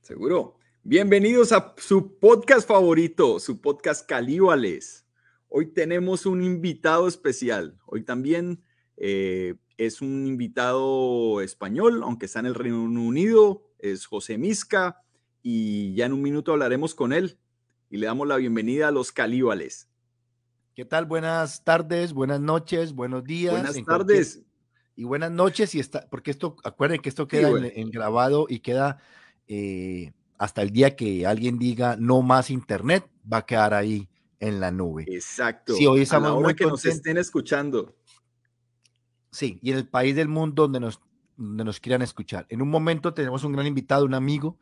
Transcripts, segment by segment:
Seguro. Bienvenidos a su podcast favorito, su podcast Calíbales. Hoy tenemos un invitado especial. Hoy también eh, es un invitado español, aunque está en el Reino Unido. Es José Misca y ya en un minuto hablaremos con él y le damos la bienvenida a los Calíbales. ¿Qué tal? Buenas tardes, buenas noches, buenos días. Buenas tardes. Y buenas noches, y está, porque esto, acuerden que esto queda en, grabado y queda eh, hasta el día que alguien diga no más internet, va a quedar ahí en la nube. Exacto. Sí, hoy estamos a la que nos estén escuchando. Sí, y en el país del mundo donde nos, donde nos quieran escuchar. En un momento tenemos un gran invitado, un amigo,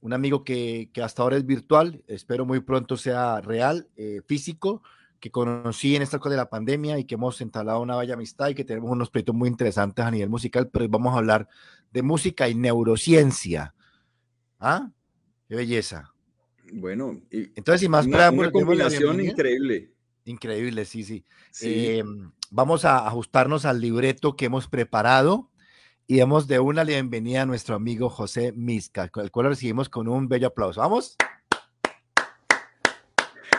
un amigo que, que hasta ahora es virtual, espero muy pronto sea real, eh, físico, que conocí en esta cosa de la pandemia y que hemos entablado una vaya amistad y que tenemos unos proyectos muy interesantes a nivel musical, pero vamos a hablar de música y neurociencia. ¿Ah? Qué belleza. Bueno, entonces, y más una, una combinación increíble. Increíble, sí, sí. Em, vamos a ajustarnos al libreto que hemos preparado y damos de una bienvenida a nuestro amigo José Misca, el cual recibimos con un bello aplauso. ¿Vamos?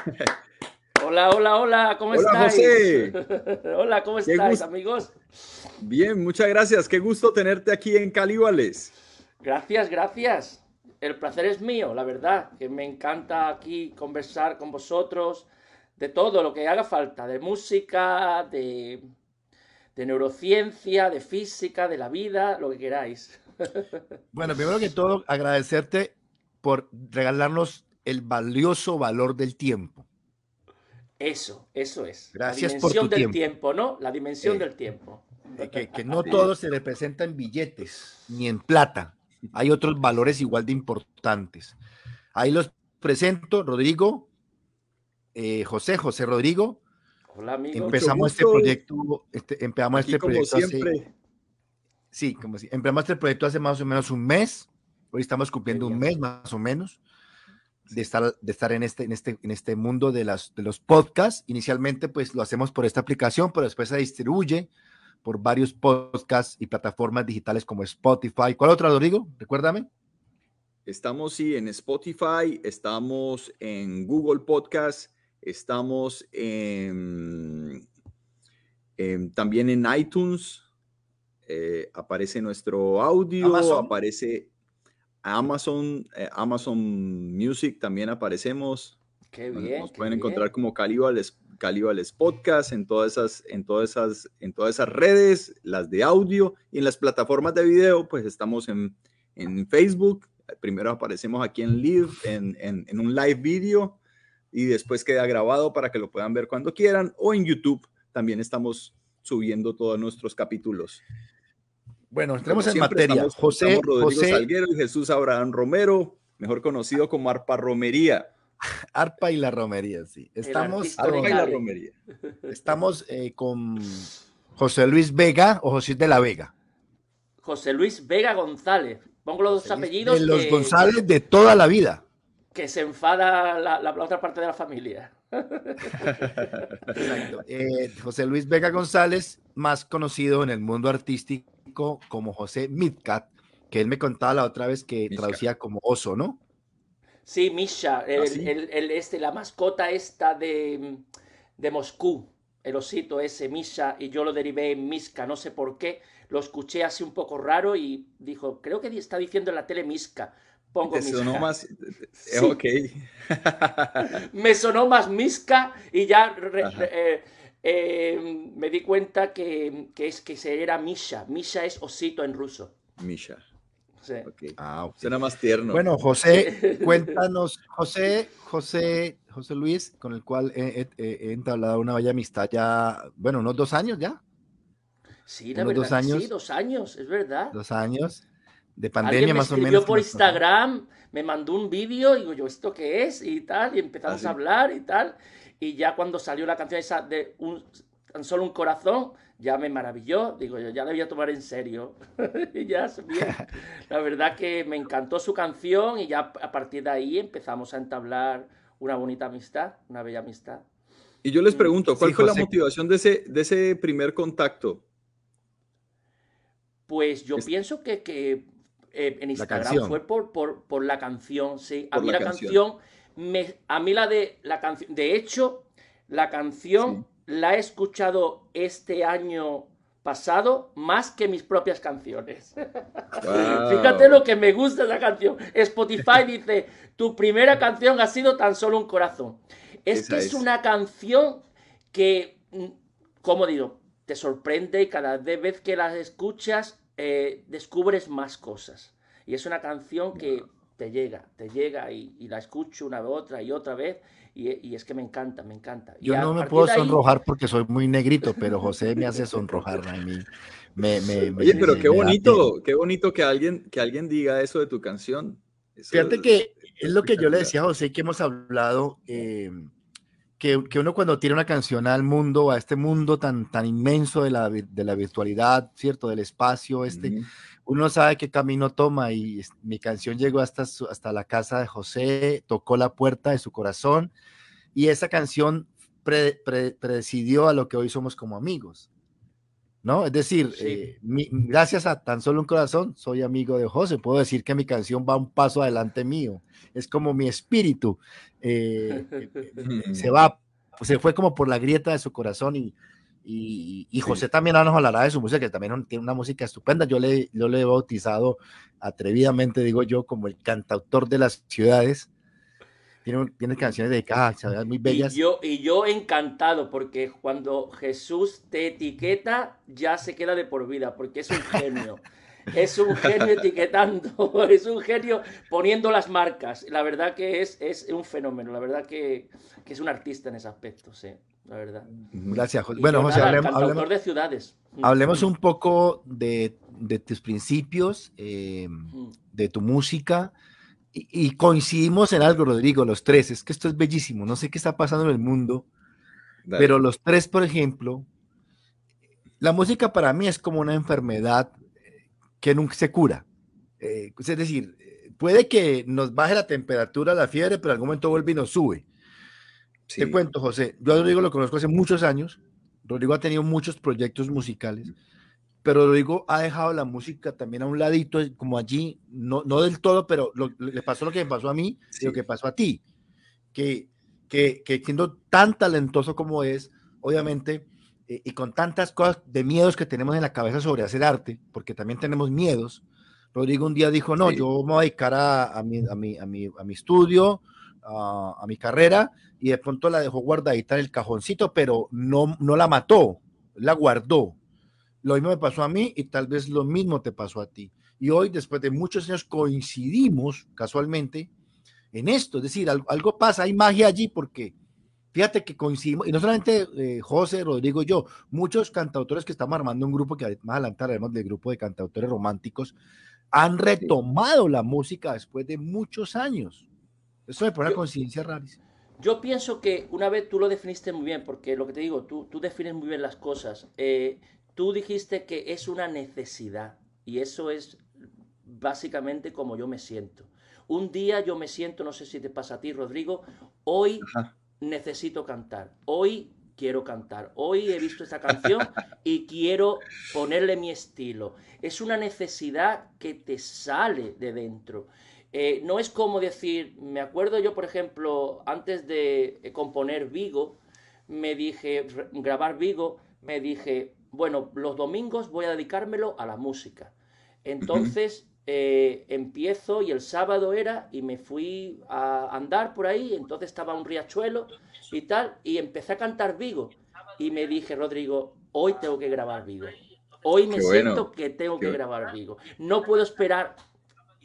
Hola, hola, hola, ¿cómo hola, José. hola, ¿cómo estáis, amigos? Bien, muchas gracias. Qué gusto tenerte aquí en Calíbales. Gracias, gracias. El placer es mío, la verdad, que me encanta aquí conversar con vosotros de todo lo que haga falta, de música, de, de neurociencia, de física, de la vida, lo que queráis. Bueno, primero que todo, agradecerte por regalarnos el valioso valor del tiempo. Eso, eso es. Gracias la dimensión del tiempo. ¿no? La dimensión del tiempo. Que, que, no todo se representa en billetes ni en plata. Hay otros valores igual de importantes. Ahí los presento, Rodrigo, eh, José, José Rodrigo. Hola, amigo. Empezamos este proyecto, este, empezamos este proyecto siempre. hace. Sí, como si, empezamos este proyecto hace más o menos un mes. Hoy estamos cumpliendo un mes más o menos de estar, de estar en, este, en, este, en este mundo de, las, de los podcasts. Inicialmente, pues lo hacemos por esta aplicación, pero después se distribuye por varios podcasts y plataformas digitales como Spotify. ¿Cuál otra, Rodrigo? Recuérdame. Estamos, sí, en Spotify, estamos en Google Podcast, estamos en, también en iTunes. Eh, aparece nuestro audio, aparece Amazon, eh, Amazon Music también aparecemos. Qué bien. Nos pueden encontrar como Calibales, Calibales Podcast en todas esas, en todas esas, en todas esas redes, las de audio y en las plataformas de video, pues estamos en, en Facebook. Primero aparecemos aquí en live, en, en, en un live video y después queda grabado para que lo puedan ver cuando quieran o en YouTube también estamos subiendo todos nuestros capítulos. Bueno, entremos en materia. José, Rodrigo Salguero y Jesús Abraham Romero, mejor conocido como Arpa Romería. Arpa y la Romería, sí. Estamos, Arpa y la Romería. Estamos eh, con José Luis Vega o José de la Vega. José Luis Vega González. Pongo los dos apellidos. De los González de toda la vida. Que se enfada la, la, otra parte de la familia. Eh, José Luis Vega González, más conocido en el mundo artístico como José Midcat, que él me contaba la otra vez que traducía como oso, ¿no? Sí, Misha, el, ¿Ah, el, este, la mascota esta de, de Moscú, el osito ese, Misha, y yo lo derivé en Miska, no sé por qué, lo escuché así un poco raro y dijo, creo que está diciendo en la tele Miska. Pongo Te sonó más. Sí. Ok. me sonó más Miska y ya eh, eh, me di cuenta que, que, es que era Misha. Misha es osito en ruso. Misha. Sí. Okay. Ah, okay. Suena más tierno. Bueno, José, cuéntanos, José, José, José Luis, con el cual he, he, he entablado una bella amistad ya, bueno, unos dos años ya. Sí, la verdad, dos años, sí, dos años, es verdad. Dos años de pandemia más o menos. Yo por Instagram, me mandó un vídeo y digo yo, ¿esto qué es? Y tal, y empezamos ¿Ah, sí? a hablar y tal. Y ya cuando salió la canción esa de un, tan solo un corazón, ya me maravilló. Digo yo, ya la voy a tomar en serio. ya, bien. La verdad que me encantó su canción y ya a partir de ahí empezamos a entablar una bonita amistad, una bella amistad. Y yo les pregunto, ¿cuál sí, fue José. la motivación de ese, de ese primer contacto? Pues yo es... pienso que, que eh, en Instagram fue por, por, la canción, sí. A mí la, canción, me, a mí la de la canción, de hecho, la canción la he escuchado este año pasado más que mis propias canciones. Fíjate lo que me gusta esa canción. Spotify dice, tu primera canción ha sido tan solo un corazón. Es que es, una canción que, mm, como digo, te sorprende y cada vez que la escuchas eh, descubres más cosas. Y es una canción que te llega, te llega y, la escucho una vez, otra y otra vez. Y, es que me encanta, me encanta. Yo no me puedo sonrojar porque soy muy negrito, pero José me hace sonrojar a mí. Me, Oye, pero qué bonito, qué bonito que alguien, que alguien diga eso de tu canción. Fíjate que es lo que yo le decía a José, que hemos hablado, eh, que, que, uno cuando tiene una canción al mundo, a este mundo tan, tan inmenso de la, de la virtualidad, ¿cierto? Del espacio, este, uno sabe qué camino toma y mi canción llegó hasta, hasta la casa de José, tocó la puerta de su corazón y esa canción presidió a lo que hoy somos como amigos. ¿No? Es decir, eh, gracias a tan solo un corazón, soy amigo de José. Puedo decir que mi canción va un paso adelante mío. Es como mi espíritu. Eh, eh, se va, se fue como por la grieta de su corazón y, y, José también nos hablará de su música, que también tiene una música estupenda. Yo le, yo le he bautizado atrevidamente, digo yo, como el cantautor de las ciudades. Tiene, tiene canciones dedicadas a muy bellas. Y yo, y yo encantado, porque cuando Jesús te etiqueta, ya se queda de por vida, porque es un genio. es un genio etiquetando, es un genio poniendo las marcas. La verdad que es, es un fenómeno, la verdad que, que es un artista en ese aspecto, sí la verdad. Gracias, José. Bueno, José, hablemos, de ciudades. Hablemos un poco de, tus principios, eh, de tu música. Y, coincidimos en algo, Rodrigo, los tres. Es que esto es bellísimo. No sé qué está pasando en el mundo, pero los tres, por ejemplo, la música para mí es como una enfermedad que nunca se cura. Eh, es decir, puede que nos baje la temperatura, la fiebre, pero en algún momento vuelve y nos sube. Te cuento, José. Yo a Rodrigo lo conozco hace muchos años. Rodrigo ha tenido muchos proyectos musicales, pero Rodrigo ha dejado la música también a un ladito, como allí, no, no del todo, pero le pasó lo que me pasó a mí lo que pasó a ti. Que, que, que siendo tan talentoso como es, obviamente, eh, y con tantas cosas de miedos que tenemos en la cabeza sobre hacer arte, porque también tenemos miedos, Rodrigo un día dijo, no, yo me voy a dedicar a, a, mi, a, mi, a, mi, a mi estudio, a, mi carrera y de pronto la dejó guardadita en el cajoncito, pero no, no la mató, la guardó. Lo mismo me pasó a mí y tal vez lo mismo te pasó a ti. Y hoy, después de muchos años, coincidimos casualmente en esto. Es decir, algo, pasa, hay magia allí porque fíjate que coincidimos, y no solamente eh, José, Rodrigo y yo, muchos cantautores que estamos armando un grupo que más adelante haremos del grupo de cantautores románticos, han retomado la música después de muchos años. Eso me pone conciencia rarísima. Yo pienso que una vez tú lo definiste muy bien, porque lo que te digo, tú, tú defines muy bien las cosas. Eh, tú dijiste que es una necesidad y eso es básicamente como yo me siento. Un día yo me siento, no sé si te pasa a ti, Rodrigo, hoy necesito cantar, hoy quiero cantar, hoy he visto esta canción y quiero ponerle mi estilo. Es una necesidad que te sale de dentro. Eh, no es como decir, me acuerdo yo, por ejemplo, antes de eh, componer Vigo, me dije, grabar Vigo, me dije, bueno, los domingos voy a dedicármelo a la música. Entonces eh, empiezo y el sábado era y me fui a andar por ahí, entonces estaba un riachuelo y tal, y empecé a cantar Vigo. Y me dije, Rodrigo, hoy tengo que grabar Vigo. Hoy me siento que tengo que grabar Vigo. No puedo esperar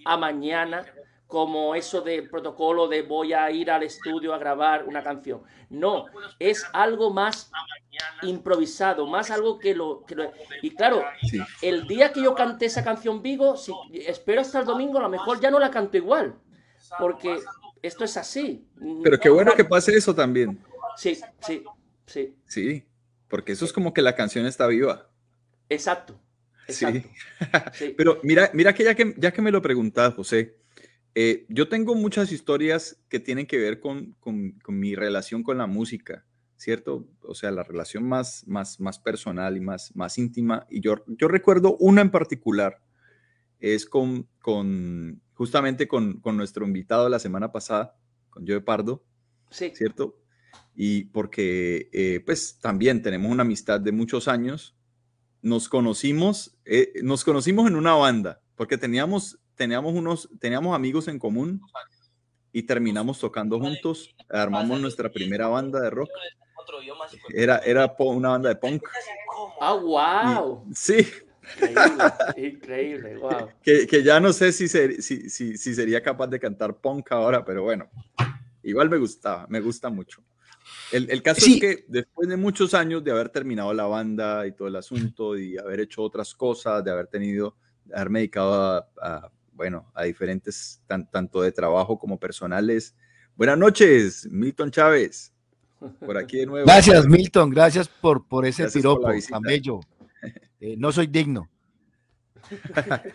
a mañana como eso del protocolo de voy a ir al estudio a grabar una canción. No, es algo más improvisado, más algo que lo... Y claro, el día que yo canté esa canción Vigo, si, espero hasta el domingo, a lo mejor ya no la canto igual, porque esto es así. Pero qué bueno que pase eso también. Sí, sí, sí. Sí, porque eso es como que la canción está viva. Exacto. Sí. Pero mira, mira que ya que, ya que me lo preguntas, José, eh, yo tengo muchas historias que tienen que ver con, con, mi relación con la música, ¿cierto? O sea, la relación más, más, más personal y más, más íntima. Y yo, yo recuerdo una en particular. es con, con justamente con, con nuestro invitado la semana pasada, con Joe Pardo, Sí. ¿cierto? Y porque eh, pues también tenemos una amistad de muchos años. Nos conocimos, eh, nos conocimos en una banda, porque teníamos, teníamos, unos, teníamos amigos en común y terminamos tocando juntos. Armamos nuestra primera banda de rock. Era, era po- una banda de punk. Ah, wow. Y- sí, Increíble, increíble, wow. que, que ya no sé si, ser- si, si, si sería capaz de cantar punk ahora, pero bueno, igual me gustaba, me gusta mucho. El, el caso Sí. es que después de muchos años de haber terminado la banda y todo el asunto y haber hecho otras cosas, de haber tenido, de haberme dedicado a, a, bueno, a diferentes, tan- tanto de trabajo como personales. Buenas noches, Milton Chávez, por aquí de nuevo. Gracias, Milton. Gracias por, por ese Gracias piropo visita. tan bello. Eh, no soy digno.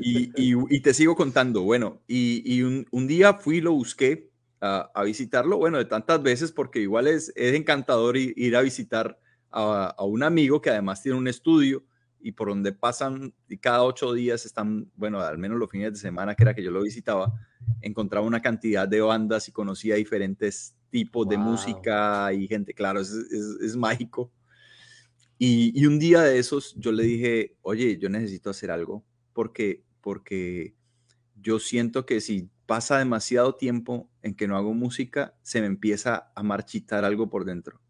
Y, y- y te sigo contando, bueno, y, y un, un día fui y lo busqué a, a visitarlo, bueno, de tantas veces, porque igual es, es encantador ir a visitar a, a un amigo que además tiene un estudio y por donde pasan y cada ocho días están, bueno, al menos los fines de semana que era que yo lo visitaba, encontraba una cantidad de bandas y conocía diferentes tipos de música y gente, claro, es, es- es mágico. Y, y un día de esos yo le dije, oye, yo necesito hacer algo porque, porque yo siento que si pasa demasiado tiempo en que no hago música, se me empieza a marchitar algo por dentro.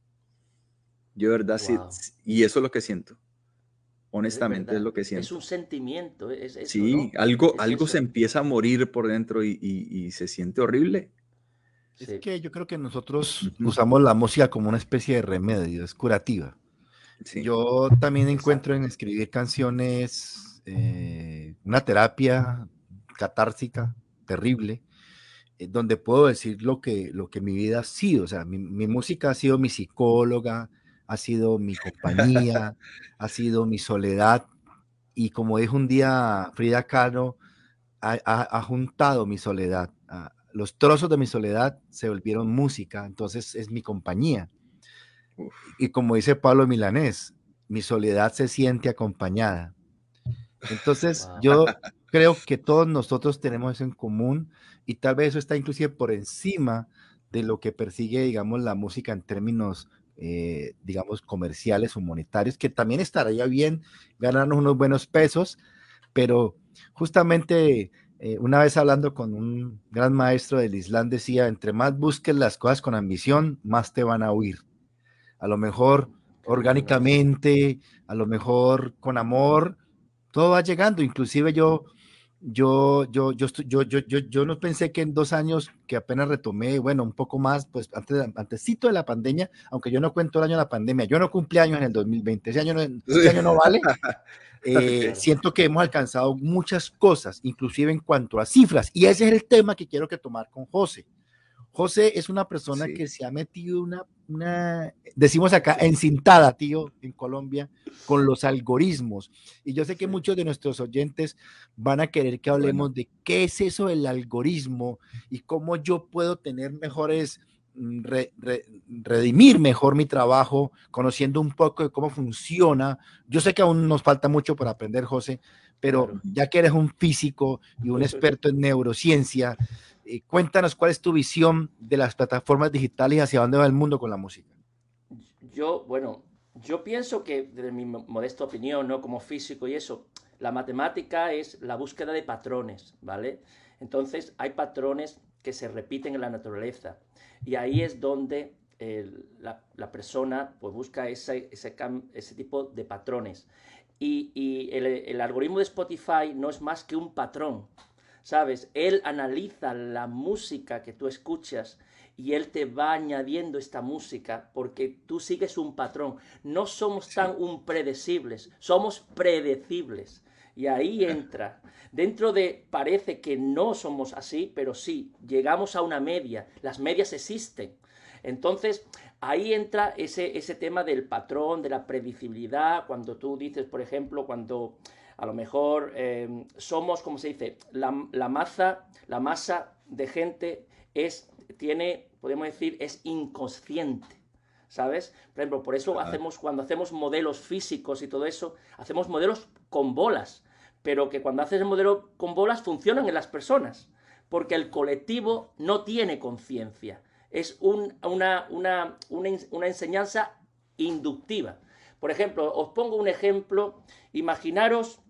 Yo de verdad sí, Wow. sí, y eso es lo que siento. Es Honestamente es, lo que Es siento. un sentimiento, es eso, sí, ¿no? algo, Es algo eso. se empieza a morir por dentro y, y- y se siente horrible. Es Sí. que yo creo que nosotros usamos la música como una especie de remedio, es curativa. Sí. Yo también encuentro en escribir canciones eh, una terapia catársica terrible, eh, donde puedo decir lo que, lo que mi vida ha sido. O sea, mi, mi música ha sido mi psicóloga, ha sido mi compañía, ha sido mi soledad. Y como dijo un día Frida Kahlo, ha, ha- ha juntado mi soledad. ah, los trozos de mi soledad se volvieron música, entonces es mi compañía. Uf. Y como dice Pablo Milanés, mi soledad se siente acompañada. Entonces, Wow. yo creo que todos nosotros tenemos eso en común y tal vez eso está inclusive por encima de lo que persigue, digamos, la música en términos, eh, digamos, comerciales o monetarios, que también estaría bien ganarnos unos buenos pesos, pero justamente eh, una vez hablando con un gran maestro del Islam decía, entre más busques las cosas con ambición, más te van a huir. A lo mejor orgánicamente, a lo mejor con amor, todo va llegando. Inclusive yo, yo, yo, yo, yo, yo, yo, yo no pensé que en dos años que apenas retomé, bueno, un poco más, pues antes, antesito de la pandemia, aunque yo no cuento el año de la pandemia, yo no cumplí años en el 2020, ese año no, ese año no vale. Eh. Siento que hemos alcanzado muchas cosas, inclusive en cuanto a cifras, y ese es el tema que quiero que tomar con José. José es una persona Sí. que se ha metido una, una, decimos acá, encintada, tío, en Colombia, con los algoritmos. Y yo sé que muchos de nuestros oyentes van a querer que hablemos de qué es eso del algoritmo y cómo yo puedo tener mejores, re- re- redimir mejor mi trabajo, conociendo un poco de cómo funciona. Yo sé que aún nos falta mucho por aprender, José, pero Claro. ya que eres un físico y un experto en neurociencia, eh, cuéntanos cuál es tu visión de las plataformas digitales y hacia dónde va el mundo con la música. Yo, bueno, yo pienso que, desde mi mo- modesta opinión, ¿no? Como físico y eso, la matemática es la búsqueda de patrones, ¿vale? Entonces, hay patrones que se repiten en la naturaleza. Y ahí es donde la, la persona pues, busca ese, ese, tipo de patrones. Y, y el, el algoritmo de Spotify no es más que un patrón, ¿sabes? Él analiza la música que tú escuchas y él te va añadiendo esta música porque tú sigues un patrón. No somos tan impredecibles, somos predecibles. Y ahí entra. Dentro de parece que no somos así, pero sí, llegamos a una media. Las medias existen. Entonces, ahí entra ese, ese tema del patrón, de la predecibilidad, cuando tú dices, por ejemplo, cuando a lo mejor eh, somos, como se dice, la, la masa, la masa de gente es, tiene, podemos decir, es inconsciente. ¿Sabes? Por ejemplo, por eso hacemos, cuando hacemos modelos físicos y todo eso, hacemos modelos con bolas. Pero que cuando haces el modelo con bolas funcionan en las personas, porque el colectivo no tiene conciencia. Es una, una enseñanza inductiva. Por ejemplo, os pongo un ejemplo. Imaginaros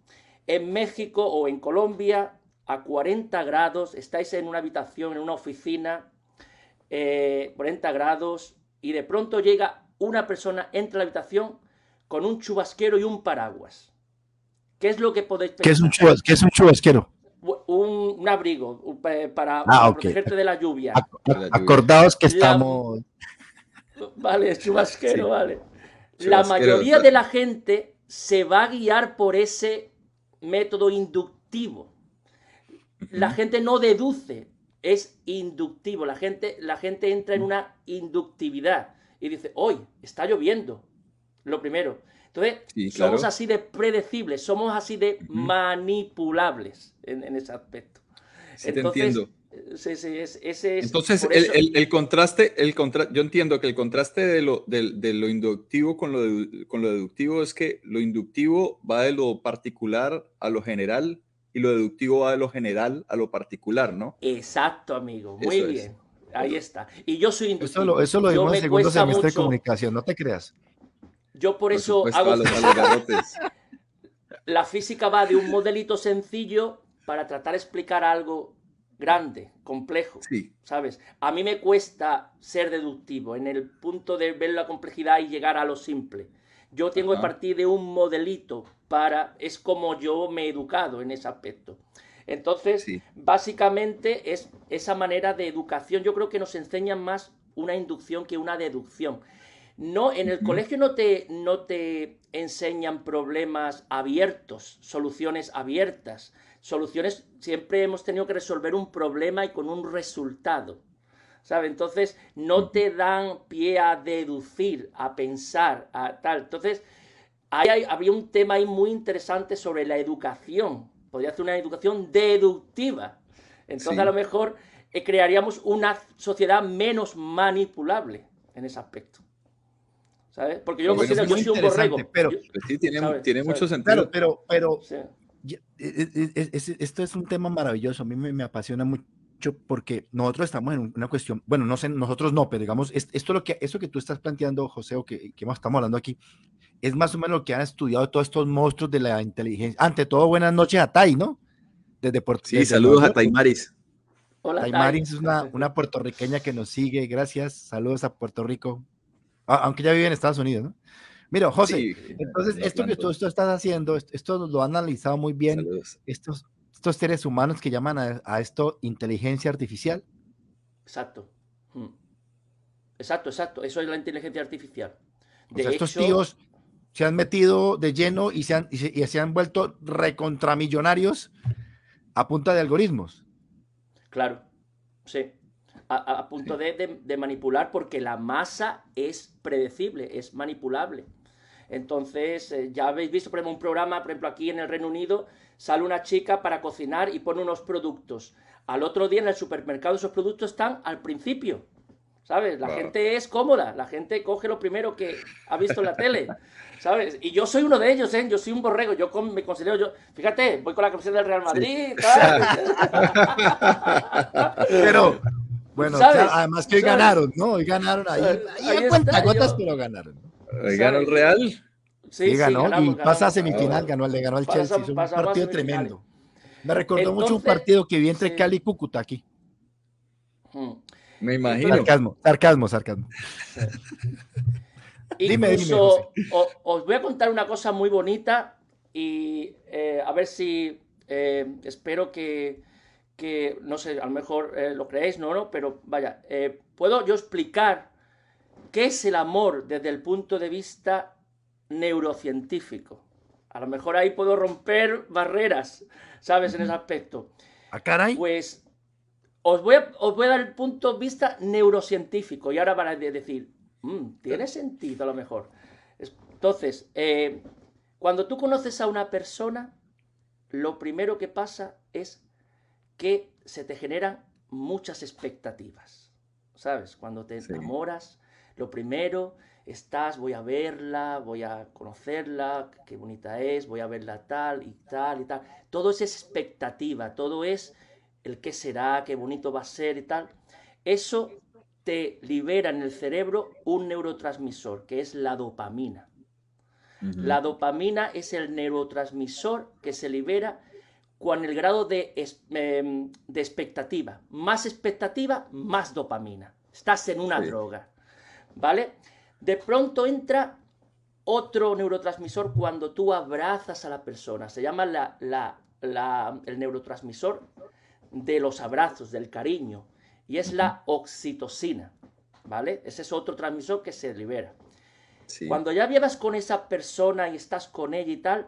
en México o en Colombia a 40 grados, estáis en una habitación, en una oficina, 40 eh, grados, y de pronto llega una persona, entra a la habitación con un chubasquero y un paraguas. ¿Qué es lo que podéis pensar? ¿Qué es un, chubasquero? Un, abrigo para, ah, protegerte de la lluvia. acordaos que estamos... Vale, chubasquero, vale. La mayoría de la gente se va a guiar por ese método inductivo. La gente no deduce, es inductivo. La gente, la gente entra en una inductividad y dice, hoy está lloviendo. Lo primero. Entonces, somos así de predecibles, somos así de manipulables en, ese aspecto. Sí, te entiendo. Entonces, el, contraste, el contra, yo entiendo que el contraste de lo, de, lo inductivo con lo, con lo deductivo es que lo inductivo va de lo particular a lo general y lo deductivo va de lo general a lo particular, ¿no? Exacto, amigo. Muy bien. Ahí está. Y yo soy inductivo. Eso lo, eso lo dimos en segundo semestre de comunicación, no te creas. Yo por, eso hago... la física va de un modelito sencillo para tratar de explicar algo grande, complejo, sí. ¿sabes? A mí me cuesta ser deductivo en el punto de ver la complejidad y llegar a lo simple. Yo tengo que partir de un modelito para, es como yo me he educado en ese aspecto. Entonces, básicamente es esa manera de educación. Yo creo que nos enseñan más una inducción que una deducción. No, en el colegio no te, no te enseñan problemas abiertos, soluciones abiertas soluciones, siempre hemos tenido que resolver un problema y con un resultado. ¿Sabe? Entonces no te dan pie a deducir, a pensar, a tal. Entonces, ahí había un tema ahí muy interesante sobre la educación. Podría hacer una educación deductiva. Entonces, a lo mejor eh, crearíamos una sociedad menos manipulable en ese aspecto. ¿Sabes? Porque yo considero que yo soy un borrego. Pero, sí, tiene, mucho sentido. pero, pero e, e, e, esto es un tema maravilloso, a mí me, apasiona mucho porque nosotros estamos en una cuestión, bueno, no sé, nosotros no, pero digamos, esto lo que, eso que tú estás planteando, José, o que, que estamos hablando aquí, es más o menos lo que han estudiado todos estos monstruos de la inteligencia. Ante todo, buenas noches a Tai, ¿no? Desde Puerto Sí, saludos a Taimaris. Hola, Taimaris es una, una puertorriqueña que nos sigue, gracias, saludos a Puerto Rico, aunque ya vive en Estados Unidos, ¿no? Mira, José, entonces esto que tú, estás haciendo, esto lo han analizado muy bien estos, estos seres humanos que llaman a, esto inteligencia artificial. Exacto. Hmm. Exacto, exacto. Eso es la inteligencia artificial. De estos tíos se han metido de lleno y se han, y se, han vuelto recontramillonarios a punta de algoritmos. Claro, sí. A, punto de, de, manipular porque la masa es predecible, es manipulable. Entonces, eh, ya habéis visto, por ejemplo, un programa, por ejemplo, aquí en el Reino Unido, sale una chica para cocinar y pone unos productos. Al otro día en el supermercado esos productos están al principio. ¿Sabes? La gente es cómoda, la gente coge lo primero que ha visto en la tele. ¿Sabes? Y yo soy uno de ellos, ¿eh? Yo soy un borrego, yo me considero yo. Fíjate, voy con la camiseta del Real Madrid, Pero, bueno, además que hoy ganaron, ¿no? Hoy ganaron ahí. Ahí, ahí cuenta pero ganaron. ¿Ganó el Real? Sí, ganó y pasa a semifinal, ganó, le ganó al Chelsea. Es un partido tremendo. Me recordó mucho un partido que vi entre Cali y Cúcuta aquí. Hmm. Me imagino. Sarcasmo, sarcasmo, sarcasmo. dime, dime, os voy a contar una cosa muy bonita y eh, a ver si eh, espero que, que, no sé, a lo mejor eh, lo creéis, no, no, pero vaya, puedo yo explicar ¿Qué es el amor desde el punto de vista neurocientífico? A lo mejor ahí puedo romper barreras, ¿sabes? En ese aspecto. ¿A caray? Pues os voy, a, os voy a dar el punto de vista neurocientífico y ahora van a decir, mm, tiene sentido a lo mejor. Entonces, eh, cuando tú conoces a una persona, lo primero que pasa es que se te generan muchas expectativas. ¿Sabes? Cuando te enamoras, lo primero estás, voy a verla, voy a conocerla, qué bonita es, voy a verla tal y tal y tal. Todo es expectativa, todo es el qué será, qué bonito va a ser y tal. Eso te libera en el cerebro un neurotransmisor, que es la dopamina. La dopamina es el neurotransmisor que se libera con el grado de, em, de expectativa. Más expectativa, más dopamina. Estás en una droga. ¿Vale? De pronto entra otro neurotransmisor cuando tú abrazas a la persona. Se llama el neurotransmisor de los abrazos, del cariño. Y es la oxitocina. ¿Vale? Ese es otro transmisor que se libera. Cuando ya llevas con esa persona y estás con ella y tal,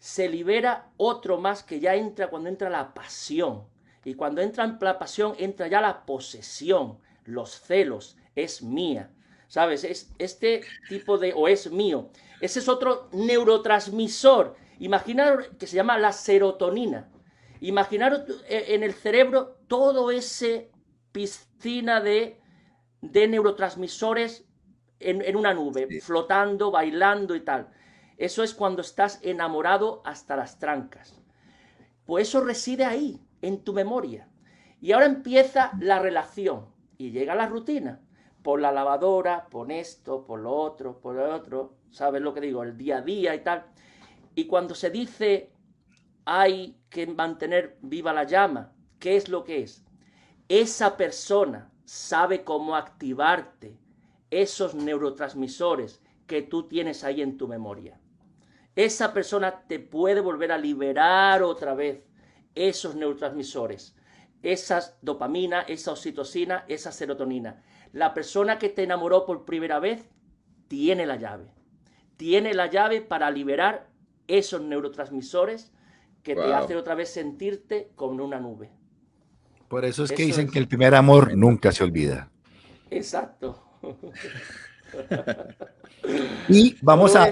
se libera otro más que ya entra cuando entra la pasión. Y cuando entra en la pasión, entra ya la posesión, los celos, es mía. ¿Sabes? Es este tipo de, o es mío. Ese es otro neurotransmisor. Imaginaros que se llama la serotonina. Imaginaros eh, en el cerebro todo ese piscina de, de neurotransmisores en, una nube, flotando, bailando y tal. Eso es cuando estás enamorado hasta las trancas. Pues eso reside ahí, en tu memoria. Y ahora empieza la relación y llega la rutina. Por la lavadora, por esto, por lo otro, por lo otro. ¿Sabes lo que digo? El día a día y tal. Y cuando se dice hay que mantener viva la llama, ¿qué es lo que es? Esa persona sabe cómo activarte, esos neurotransmisores que tú tienes ahí en tu memoria. Esa persona te puede volver a liberar otra vez esos neurotransmisores, esa dopamina, esa oxitocina, esa serotonina. La persona que te enamoró por primera vez tiene la llave. Tiene la llave para liberar esos neurotransmisores que te hacen otra vez sentirte como una nube. Por eso es que dicen que el primer amor nunca se olvida. Exacto y vamos a...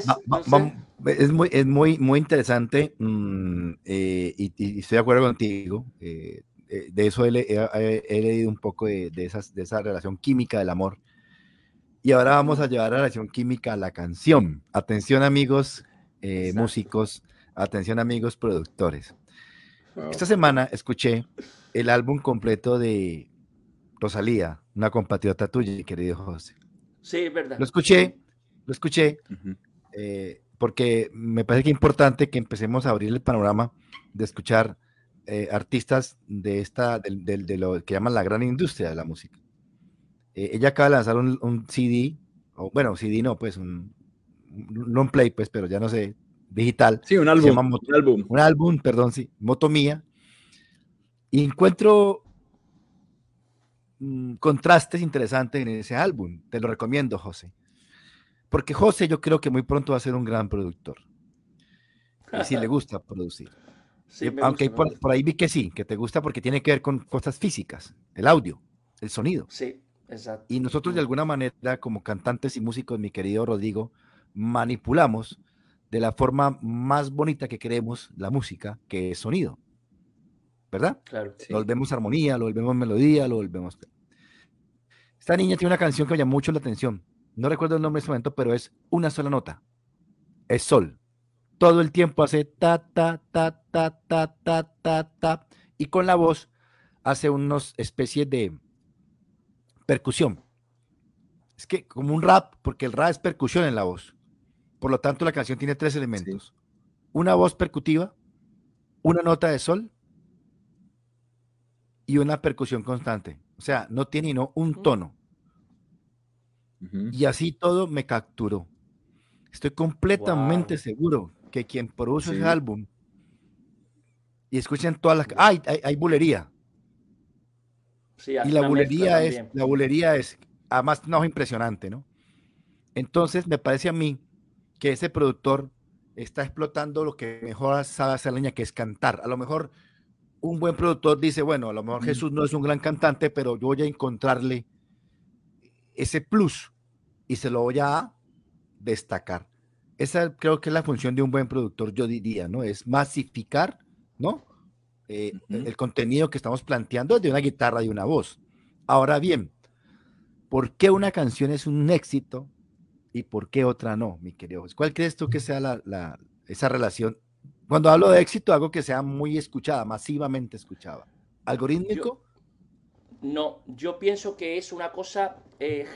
es, muy, es muy, muy interesante mm, eh, y, estoy de acuerdo contigo. Eh, eh, de eso he, leído un poco de, esas, de esa relación química del amor. Y ahora vamos a llevar la relación química a la canción. Atención amigos músicos, atención amigos productores. Esta semana escuché el álbum completo de Rosalía, una compatriota tuya, querido José. Sí, es verdad. Lo escuché, lo escuché, eh, porque me parece que es importante que empecemos a abrir el panorama de escuchar eh, artistas de esta, de, lo que llaman la gran industria de la música. Eh, ella acaba de lanzar un, CD, o bueno, CD no, pues un, long play, pues, pero ya no sé, digital. Sí, un álbum. un álbum. Un álbum, perdón, sí, Moto Mía. Y encuentro Mm, contrastes interesantes en ese álbum. Te lo recomiendo, José. Porque José yo creo que muy pronto va a ser un gran productor. Y si le gusta producir. Aunque por, ahí vi que sí, que te gusta porque tiene que ver con cosas físicas, el audio, el sonido. Sí, exacto. Y nosotros de alguna manera, como cantantes y músicos, mi querido Rodrigo, manipulamos de la forma más bonita que queremos la música, que es sonido. ¿verdad? Claro. Lo volvemos armonía, lo volvemos melodía, lo volvemos. Esta niña tiene una canción que me llama mucho la atención. No recuerdo el nombre en este momento, pero es una sola nota. Es sol. Todo el tiempo hace ta, ta, ta, ta, ta, ta, ta, ta. Y con la voz hace unos especies de percusión. Es que como un rap, porque el rap es percusión en la voz. Por lo tanto, la canción tiene tres elementos. Una voz percutiva, una nota de sol y una percusión constante. O sea, no tiene no un tono. Y así todo me capturó. Estoy completamente seguro que quien produce ese álbum y escuchen todas las... ¡Ay! hay, bulería. y la bulería, es, la bulería es, además, no es impresionante, ¿no? Entonces, me parece a mí que ese productor está explotando lo que mejor sabe hacer la niña, que es cantar. A lo mejor un buen productor dice, bueno, a lo mejor Jesús no es un gran cantante, pero yo voy a encontrarle ese plus y se lo voy a destacar. Esa creo que es la función de un buen productor, yo diría, ¿no? Es masificar, ¿no? Eh, el contenido que estamos planteando de una guitarra y una voz. Ahora bien, ¿por qué una canción es un éxito y por qué otra no, mi querido? ¿Cuál crees tú que sea la, esa relación? Cuando hablo de éxito, algo que sea muy escuchada, masivamente escuchada. ¿Algorítmico? No, yo pienso que es una cosa eh,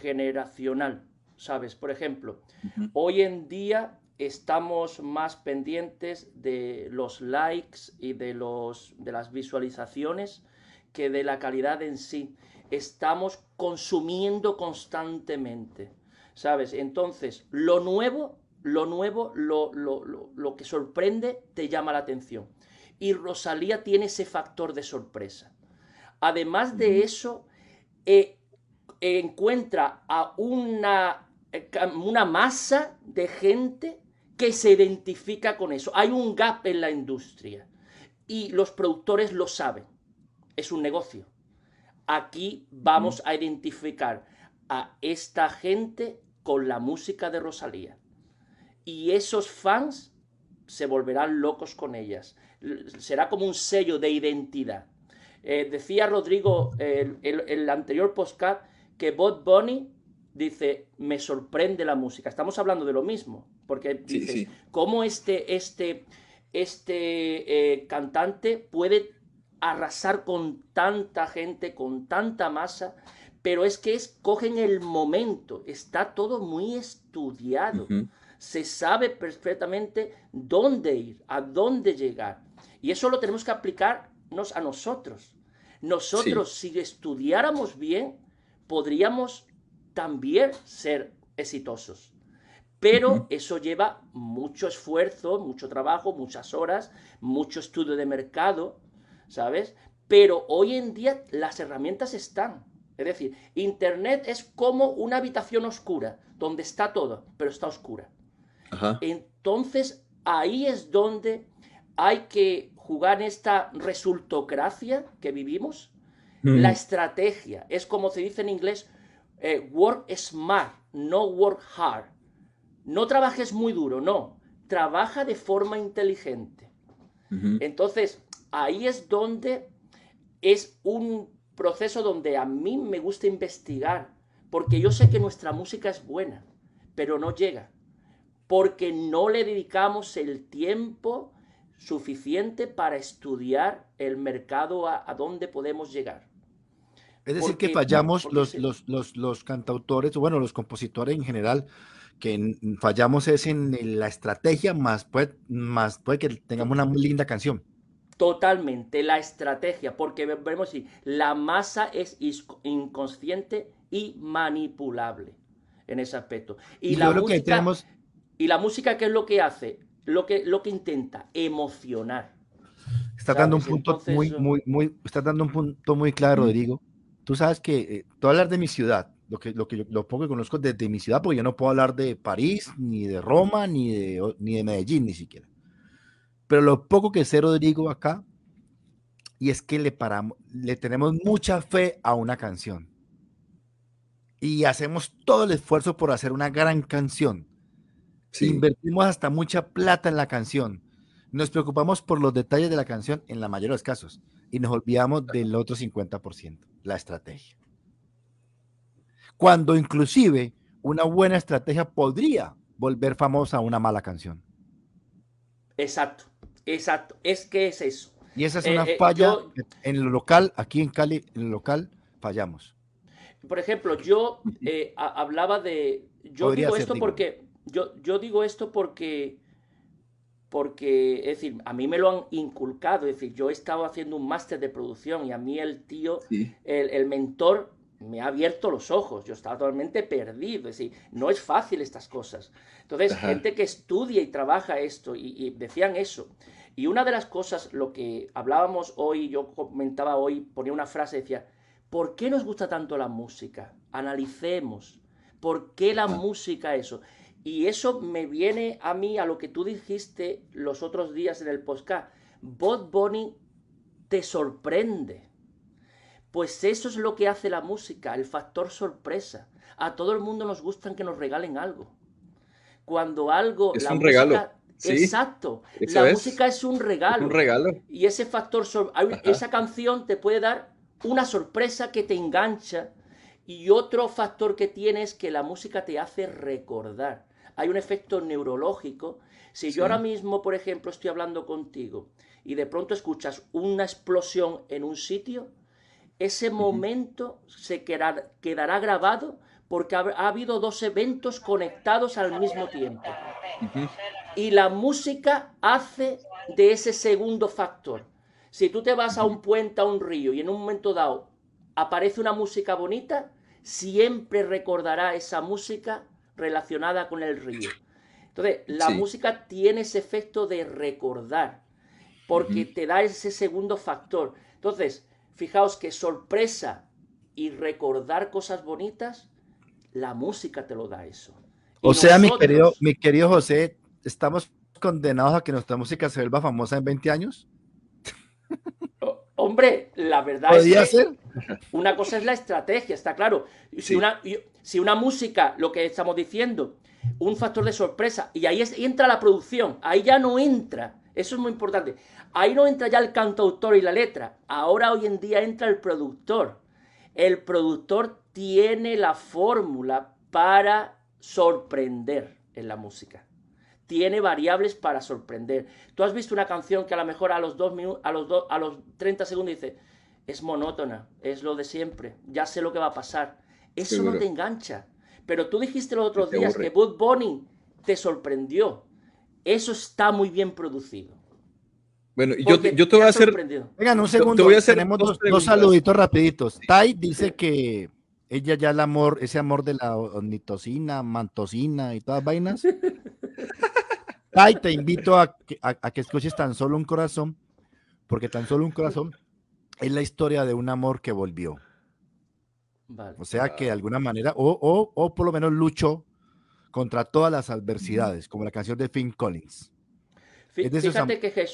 generacional, ¿sabes? Por ejemplo, hoy en día estamos más pendientes de los likes y de, los, de las visualizaciones que de la calidad en sí. Estamos consumiendo constantemente, ¿sabes? Entonces, lo nuevo, lo nuevo, lo, lo, que sorprende, te llama la atención. Y Rosalía tiene ese factor de sorpresa. Además de eso, eh, encuentra a una, eh, una masa de gente que se identifica con eso. Hay un gap en la industria y los productores lo saben. Es un negocio. Aquí vamos a identificar a esta gente con la música de Rosalía. Y esos fans se volverán locos con ellas. Será como un sello de identidad. Eh, decía Rodrigo en el, anterior postcard que Bob Bunny dice, me sorprende la música. Estamos hablando de lo mismo, porque dices, ¿cómo este, este, este eh, cantante puede arrasar con tanta gente, con tanta masa? Pero es que es, cogen el momento, está todo muy estudiado. Se sabe perfectamente dónde ir, a dónde llegar. Y eso lo tenemos que aplicarnos a nosotros. Nosotros, si estudiáramos bien, podríamos también ser exitosos. Pero eso lleva mucho esfuerzo, mucho trabajo, muchas horas, mucho estudio de mercado, ¿sabes? Pero hoy en día las herramientas están. Es decir, Internet es como una habitación oscura, donde está todo, pero está oscura. Entonces, ahí es donde hay que jugar en esta resultocracia que vivimos. La estrategia es como se dice en inglés, eh, work smart, no work hard. No trabajes muy duro, no. Trabaja de forma inteligente. Entonces, ahí es donde es un proceso donde a mí me gusta investigar, porque yo sé que nuestra música es buena, pero no llega, porque no le dedicamos el tiempo suficiente para estudiar el mercado a, a dónde podemos llegar. Es decir, que fallamos los, los, los, los, cantautores, bueno, los compositores en general, que fallamos es en la estrategia, más puede, más puede que tengamos una muy linda canción. Totalmente, la estrategia, porque vemos si la masa es inconsciente y manipulable en ese aspecto. Y, la música, y la música, ¿qué es lo que hace? Lo que, lo que intenta, emocionar. Está dando un punto muy, muy, muy, está dando un punto muy claro, Rodrigo tú sabes que eh, tú hablar de mi ciudad, lo que, lo que lo poco que conozco de, mi ciudad, porque yo no puedo hablar de París, ni de Roma, ni de, ni de Medellín, ni siquiera. Pero lo poco que sé, Rodrigo, acá, y es que le, paramos, le tenemos mucha fe a una canción. Y hacemos todo el esfuerzo por hacer una gran canción. Invertimos hasta mucha plata en la canción. Nos preocupamos por los detalles de la canción en la mayoría de los casos y nos olvidamos del otro 50% la estrategia. Cuando inclusive una buena estrategia podría volver famosa una mala canción. Exacto, exacto. Es que es eso. Y esa es una eh, eh, falla en lo local, aquí en Cali, en el local, fallamos. Por ejemplo, yo eh, hablaba de. Yo digo esto porque. Yo, yo digo esto porque porque, es decir, a mí me lo han inculcado, es decir, yo he estado haciendo un máster de producción y a mí el tío, el, mentor, me ha abierto los ojos, yo estaba totalmente perdido, es decir, no es fácil estas cosas. Entonces, gente que estudia y trabaja esto, y, decían eso. Y una de las cosas, lo que hablábamos hoy, yo comentaba hoy, ponía una frase, decía, ¿por qué nos gusta tanto la música? Analicemos, ¿por qué la música eso? Y eso me viene a mí a lo que tú dijiste los otros días en el podcast. Bot Bunny te sorprende. Pues eso es lo que hace la música, el factor sorpresa. A todo el mundo nos gustan que nos regalen algo. Cuando algo... Es un regalo. Exacto. la música es un regalo. un regalo. Y ese factor, esa canción te puede dar una sorpresa que te engancha Y otro factor que tiene es que la música te hace recordar. Hay un efecto neurológico. Si yo ahora mismo, por ejemplo, estoy hablando contigo y de pronto escuchas una explosión en un sitio, ese momento se quedará, grabado porque ha, habido dos eventos conectados al mismo tiempo. Y la música hace de ese segundo factor. Si tú te vas a un puente, a un río, y en un momento dado aparece una música bonita, siempre recordará esa música relacionada con el río. Entonces, la música tiene ese efecto de recordar, porque te da ese segundo factor. Entonces, fijaos que sorpresa y recordar cosas bonitas, la música te lo da eso. o sea, mi, querido, mi querido José, ¿estamos condenados a que nuestra música se vuelva famosa en 20 años? Hombre, la verdad es que una cosa es la estrategia, está claro. Si, una, si una música, lo que estamos diciendo, un factor de sorpresa, y ahí entra la producción, ahí ya no entra, eso es muy importante, ahí no entra ya el cantautor y la letra, ahora hoy en día entra el productor. El productor tiene la fórmula para sorprender en la música tiene variables para sorprender. Tú has visto una canción que a lo mejor a los, dos a los, a los 30 segundos dice, es monótona, es lo de siempre, ya sé lo que va a pasar. Eso no te engancha. Pero tú dijiste los otros días que Bud Bunny te sorprendió. Eso está muy bien producido. Bueno, yo, yo te voy a hacer... Venga, un segundo, tenemos dos, saluditos rapiditos. Tai dice que ella ya el amor, ese amor de la ornitocina, mantocina y todas vainas, Ay, te invito a que, a, que escuches tan solo un corazón, porque tan solo un corazón es la historia de un amor que volvió. O sea que de alguna manera, o, o, por lo menos luchó contra todas las adversidades, como la canción de Finn Collins. Fíjate, que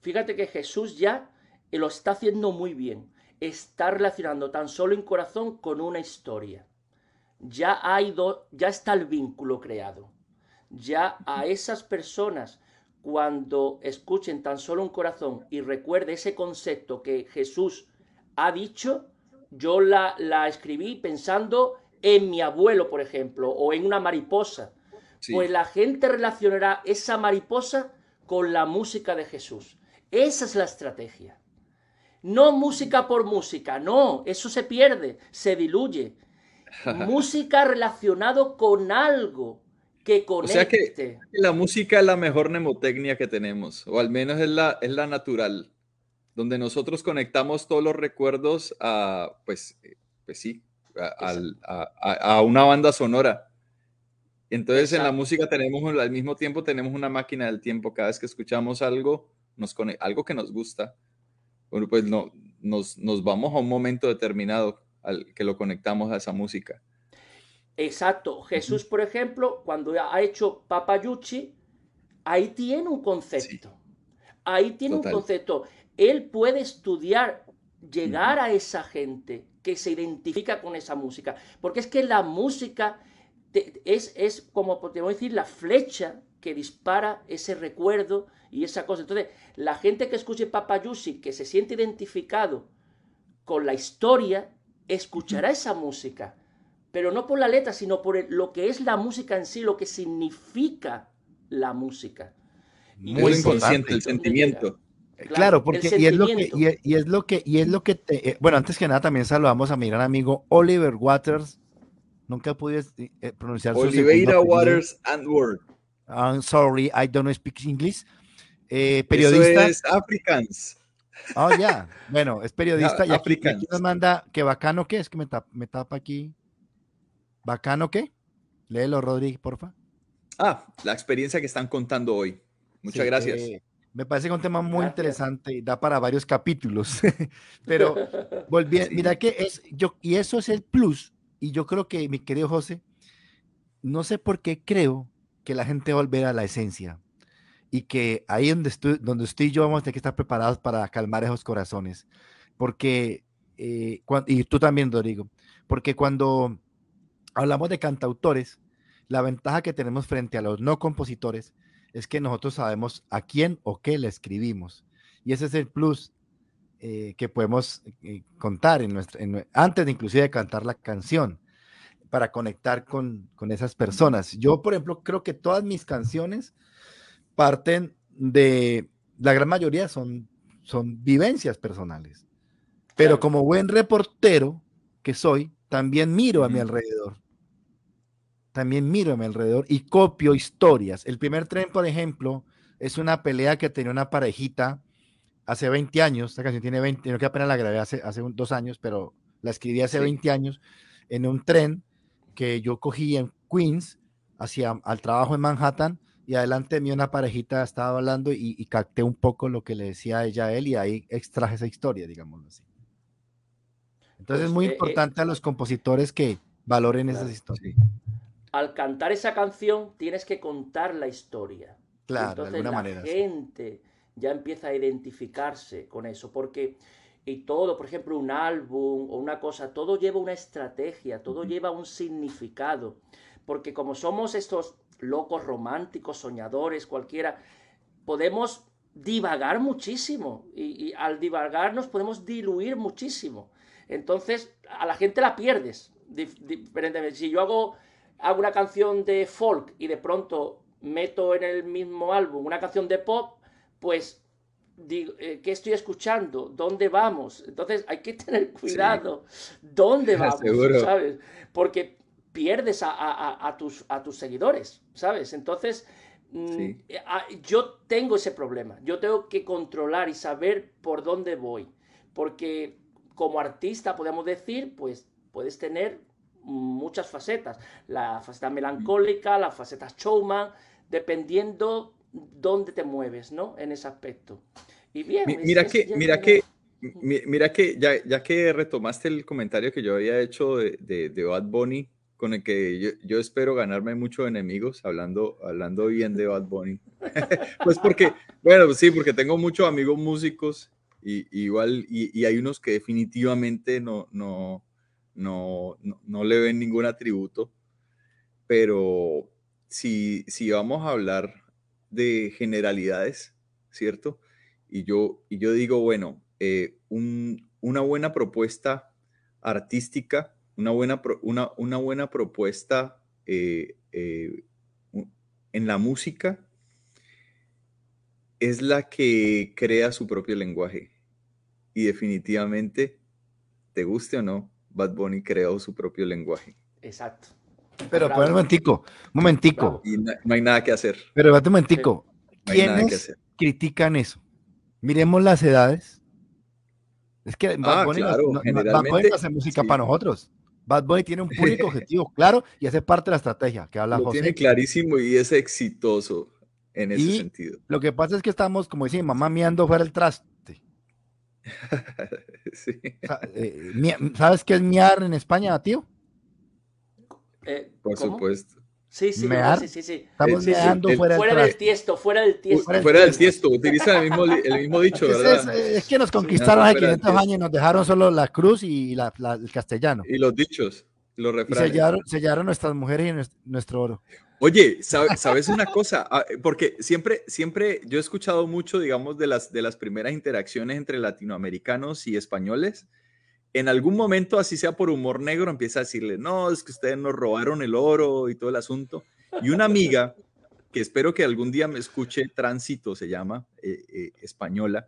fíjate que Jesús ya lo está haciendo muy bien. Está relacionando tan solo un corazón con una historia. Ya, hay ya está el vínculo creado ya a esas personas cuando escuchen tan solo un corazón y recuerde ese concepto que Jesús ha dicho, yo la, la escribí pensando en mi abuelo, por ejemplo, o en una mariposa. Pues la gente relacionará esa mariposa con la música de Jesús. Esa es la estrategia. No música por música, no, eso se pierde, se diluye. música relacionado con algo, o sea que la música es la mejor mnemotecnia que tenemos, o al menos es la, es la natural, donde nosotros conectamos todos los recuerdos a, pues, eh, pues sí, a, una banda sonora. Entonces en la música tenemos, al mismo tiempo tenemos una máquina del tiempo. Cada vez que escuchamos algo, nos algo que nos gusta, bueno, pues no, nos, nos vamos a un momento determinado al que lo conectamos a esa música. Exacto. Jesús, por ejemplo, cuando ha hecho Papayuchi, ahí tiene un concepto. Ahí tiene un concepto. Él puede estudiar, llegar a esa gente que se identifica con esa música. Porque es que la música es, es como, podemos decir, la flecha que dispara ese recuerdo y esa cosa. Entonces, la gente que escuche Papayuchi, que se siente identificado con la historia, escuchará esa música pero no por la letra, sino por lo que es la música en sí, lo que significa la música. Muy inconsciente, el sentimiento. Claro, porque y es lo que y, es lo que y es lo que te, eh, bueno, antes que nada también saludamos a mi gran amigo Oliver Waters. Nunca pude eh, pronunciar su Oliveira Waters and Word. I'm sorry, I don't speak English. Eh, periodista. Eso es Africans. Oh, ya. Bueno, es periodista y aquí, nos manda que bacano que es que me me tapa aquí. ¿Bacano qué? Léelo, Rodríguez, porfa. Ah, la experiencia que están contando hoy. Muchas gracias. Eh, me parece un tema muy interesante y da para varios capítulos. Pero volviendo, mira que es yo, y eso es el plus. Y yo creo que, mi querido José, no sé por qué creo que la gente volverá a la esencia y que ahí donde estoy, donde estoy yo vamos a tener que estar preparados para calmar esos corazones. Porque, eh, y tú también, Rodrigo, porque cuando hablamos de cantautores, la ventaja que tenemos frente a los no compositores es que nosotros sabemos a quién o qué le escribimos. Y ese es el plus eh, que podemos eh, contar en nuestra, antes de inclusive de cantar la canción para conectar con, con, esas personas. Yo, por ejemplo, creo que todas mis canciones parten de, la gran mayoría son, son vivencias personales, pero como buen reportero que soy, también miro a mi alrededor. También miro a mi alrededor y copio historias. El primer tren, por ejemplo, es una pelea que tenía una parejita hace 20 años. Esta canción tiene 20, no que apenas la grabé hace, hace dos años, pero la escribí hace 20 años en un tren que yo cogí en Queens hacia al trabajo en Manhattan y adelante de mí una parejita estaba hablando y, capté un poco lo que le decía ella a él y ahí extraje esa historia, digámoslo así. Entonces es pues, muy eh, eh, importante a los compositores que valoren esas historias. Al cantar esa canción tienes que contar la historia. Claro, de alguna manera. La gente ya empieza a identificarse con eso, porque y todo, por ejemplo, un álbum o una cosa, todo lleva una estrategia, todo lleva un significado, porque como somos estos locos románticos, soñadores, cualquiera, podemos divagar muchísimo y, y al divagar nos podemos diluir muchísimo. Entonces, a la gente la pierdes. Diferentemente, si yo hago, hago una canción de folk y de pronto meto en el mismo álbum una canción de pop, pues digo, eh, ¿qué estoy escuchando? ¿Dónde vamos? Entonces hay que tener cuidado. ¿Dónde vamos? ¿Sabes? Porque pierdes a, tus, a tus seguidores, ¿sabes? Entonces, mm, yo tengo ese problema. Yo tengo que controlar y saber por dónde voy. Porque como artista, podemos decir, pues puedes tener muchas facetas. La faceta melancólica, la faceta showman, dependiendo dónde te mueves, ¿no? En ese aspecto. Y bien, mira, que, mira que, mira que, ya, ya que retomaste el comentario que yo había hecho de, de, Bad Bunny, con el que yo, yo, espero ganarme muchos enemigos hablando, hablando bien de Bad Bunny. pues porque, bueno, sí, porque tengo muchos amigos músicos y, igual, y, hay unos que definitivamente no, no, no, no, le ven ningún atributo, pero si, si vamos a hablar de generalidades, ¿cierto? Y yo, y yo digo, bueno, eh, una buena propuesta artística, una buena, una, una buena propuesta eh, eh, en la música es la que crea su propio lenguaje. Y definitivamente, te guste o no, Bad Bunny creó su propio lenguaje. Exacto. Pero, un momentico, un momentico. Y no, hay nada que hacer. Pero, un momentico. ¿Quiénes critican eso? Miremos las edades. Es que Bad ah, Bunny, no, hace música para nosotros. Bad Bunny tiene un público objetivo claro y hace parte de la estrategia que habla Lo Tiene clarísimo y es exitoso en ese sentido. Lo que pasa es que estamos, como decía mamá, miando fuera el traste. Eh, ¿Sabes qué es miar en España, tío? Eh, Por supuesto. Sí, sí, sí, sí, sí. Estamos fuera, del tiesto, fuera del tiesto. Fuera, del tiesto, utilizan el mismo, el mismo dicho, ¿verdad? Es, que nos conquistaron hace 500 años y nos dejaron solo la cruz y la, el castellano. Y los dichos, los refranes. sellaron, sellaron, nuestras mujeres y nuestro oro. Oye, ¿sabes una cosa? Ah, porque siempre, siempre yo he escuchado mucho, digamos, de las, de las primeras interacciones entre latinoamericanos y españoles. En algún momento, así sea por humor negro, empieza a decirle, no, es que ustedes nos robaron el oro y todo el asunto. Y una amiga, que espero que algún día me escuche, Tránsito se llama, eh, eh, española,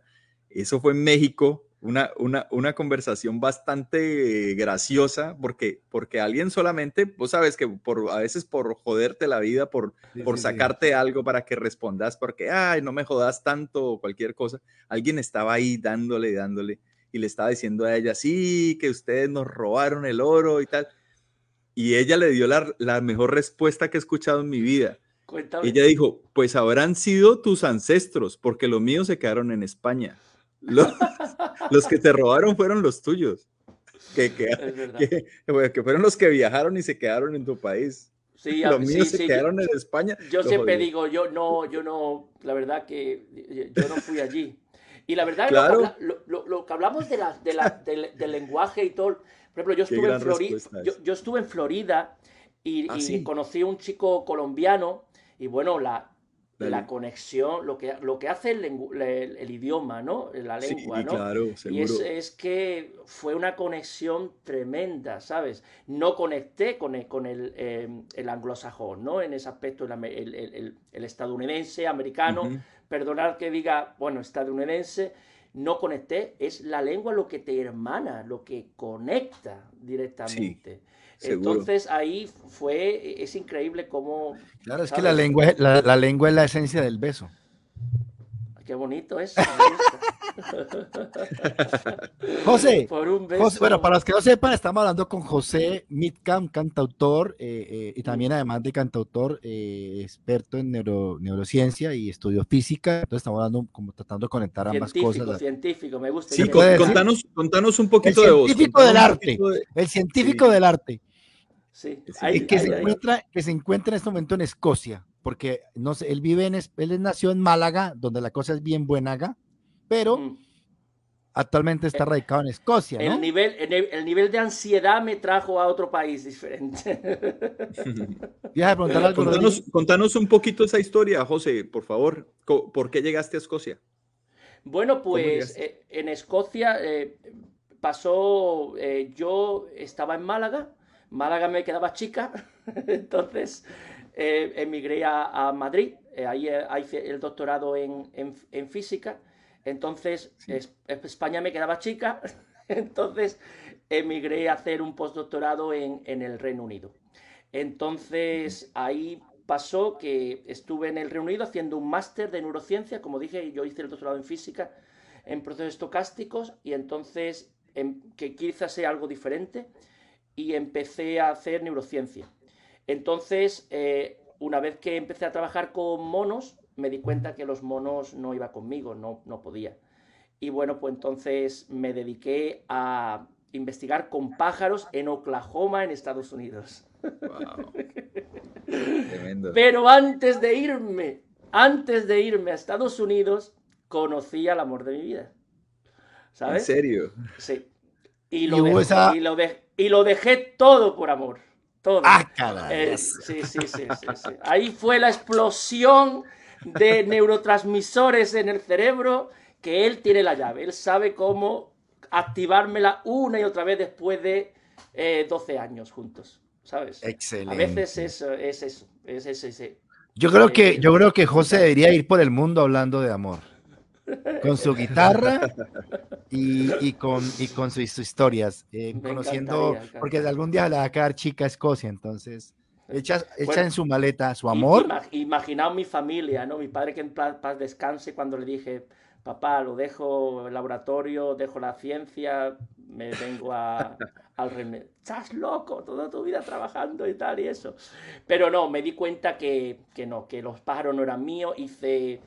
eso fue en México, una, una, una, conversación bastante graciosa, porque, porque alguien solamente, vos sabes que por, a veces por joderte la vida, por, por sacarte algo para que respondas, porque, ay, no me jodas tanto o cualquier cosa, alguien estaba ahí dándole, dándole, y le estaba diciendo a ella, sí, que ustedes nos robaron el oro y tal. Y ella le dio la, la mejor respuesta que he escuchado en mi vida. Ella dijo, pues habrán sido tus ancestros, porque los míos se quedaron en España. Los, que te robaron fueron los tuyos. Que, que, que, fueron los que viajaron y se quedaron en tu país. Sí, los míos se quedaron en España. Yo siempre digo, yo no, yo no, la verdad que yo no fui allí. Y la verdad, lo, lo, que hablamos de la, de la, del, lenguaje y todo, por ejemplo, yo estuve, en Florida, yo, estuve en Florida y, ah, y conocí a un chico colombiano y bueno, la, la conexión, lo que, lo que hace el, el, idioma, ¿no? La lengua, sí, ¿no? Claro, Y es, es, que fue una conexión tremenda, ¿sabes? No conecté con el, con el, em, el anglosajón, ¿no? En ese aspecto, el, estadounidense, americano, perdonar que diga, bueno, estadounidense, no conecté, es la lengua lo que te hermana, lo que conecta directamente. Entonces ahí fue, es increíble cómo... Claro, es que la lengua, la, la lengua es la esencia del beso. Qué bonito es. José, bueno, para los que no sepan, estamos hablando con José Midcam, cantautor eh, eh, y también además de cantautor, eh, experto en neurociencia y estudio física. Entonces estamos hablando, como tratando de conectar ambas cosas. Científico, me gusta. Sí, contanos, contanos, un poquito de vos. El científico del arte. El científico del arte. Sí. que, se encuentra, que se encuentra en este momento en Escocia, porque no sé, él vive en, él nació en Málaga, donde la cosa es bien buenaga, pero mm. actualmente está eh, radicado en Escocia. ¿no? El, nivel, el, nivel de ansiedad me trajo a otro país diferente. contanos, contanos, un poquito esa historia, José, por favor. ¿Por qué llegaste a Escocia? Bueno, pues eh, en Escocia eh, pasó, yo estaba en Málaga, Málaga me quedaba chica, entonces eh, emigré a, Madrid, eh, ahí hay el doctorado en, física, entonces España me quedaba chica, entonces emigré a hacer un postdoctorado en, el Reino Unido. Entonces ahí pasó que estuve en el Reino Unido haciendo un máster de neurociencia, como dije, yo hice el doctorado en física en procesos estocásticos y entonces em, que quizás sea algo diferente y empecé a hacer neurociencia. Entonces, eh, una vez que empecé a trabajar con monos, me di cuenta que los monos no iba conmigo, no, no podía. Y bueno, pues entonces me dediqué a investigar con pájaros en Oklahoma, en Estados Unidos. Pero antes de irme, antes de irme a Estados Unidos, conocí al amor de mi vida. ¿Sabes? ¿En serio? Sí. Y lo, y lo, y lo dejé todo por amor. Todo. Ah. Eh, sí, sí, sí, sí, Ahí fue la explosión de neurotransmisores en el cerebro que él tiene la llave. Él sabe cómo activármela una y otra vez después de 12 eh, años juntos. ¿Sabes? Excelente. A veces eso, es eso. Es eso, yo, creo que, yo creo que José debería ir por el mundo hablando de amor con su guitarra y, con, y con sus, historias, eh, conociendo, porque algún día le va a quedar chica a Escocia, entonces echa, echa en su maleta su amor. Imaginaos mi familia, ¿no? Mi padre que en paz, descanse cuando le dije, papá, lo dejo el laboratorio, dejo la ciencia, me vengo a, al remedio. Estás loco, toda tu vida trabajando y tal y eso. Pero no, me di cuenta que, que no, que los pájaros no eran míos, hice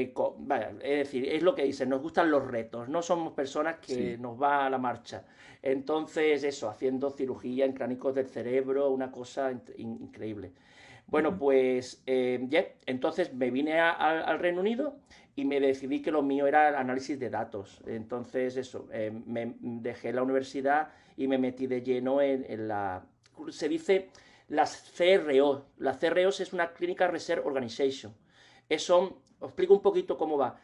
eh, es decir, es lo que dicen, nos gustan los retos, no somos personas que nos va a la marcha. Entonces, eso, haciendo cirugía en cránicos del cerebro, una cosa increíble. Bueno, pues eh, entonces me vine al Reino Unido y me decidí que lo mío era el análisis de datos. Entonces, eso, eh, me dejé la universidad y me metí de lleno en, en la... Se dice las CRO. Las CROs es una Clinical Research Organization. Son os explico un poquito cómo va.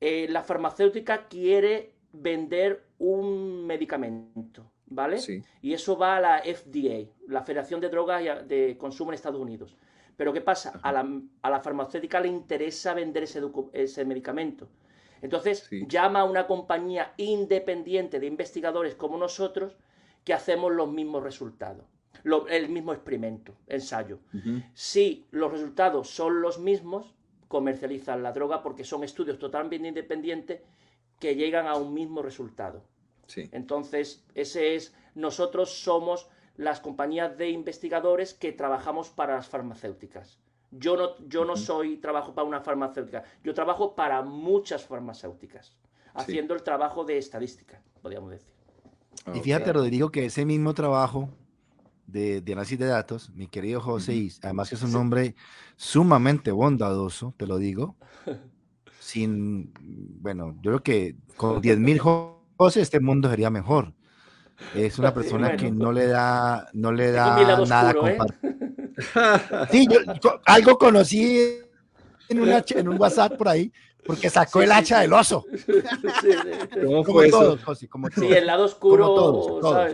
Eh, la farmacéutica quiere vender un medicamento, ¿vale? Sí. Y eso va a la FDA, la Federación de Drogas de Consumo en Estados Unidos. Pero ¿qué pasa? A la, farmacéutica le interesa vender ese, ese medicamento. Entonces llama a una compañía independiente de investigadores como nosotros que hacemos los mismos resultados, el mismo experimento, ensayo. Si los resultados son los mismos, comercializan la droga porque son estudios totalmente independientes que llegan a un mismo resultado. Entonces, ese es, nosotros somos las compañías de investigadores que trabajamos para las farmacéuticas. Yo no, yo no soy, trabajo para una farmacéutica, yo trabajo para muchas farmacéuticas, haciendo el trabajo de estadística, podríamos decir. Y fíjate, Rodrigo, que ese mismo trabajo de, análisis de datos, mi querido José, además que es un hombre sumamente bondadoso, te lo digo, sin, bueno, yo creo que con 10.000 José este mundo sería mejor. Es una persona que no le da, no le da nada a ¿eh? Sí, yo, algo conocí en un, en un WhatsApp por ahí porque sacó el hacha del oso. ¿Cómo fue eso? sí, el lado oscuro, todos, todos.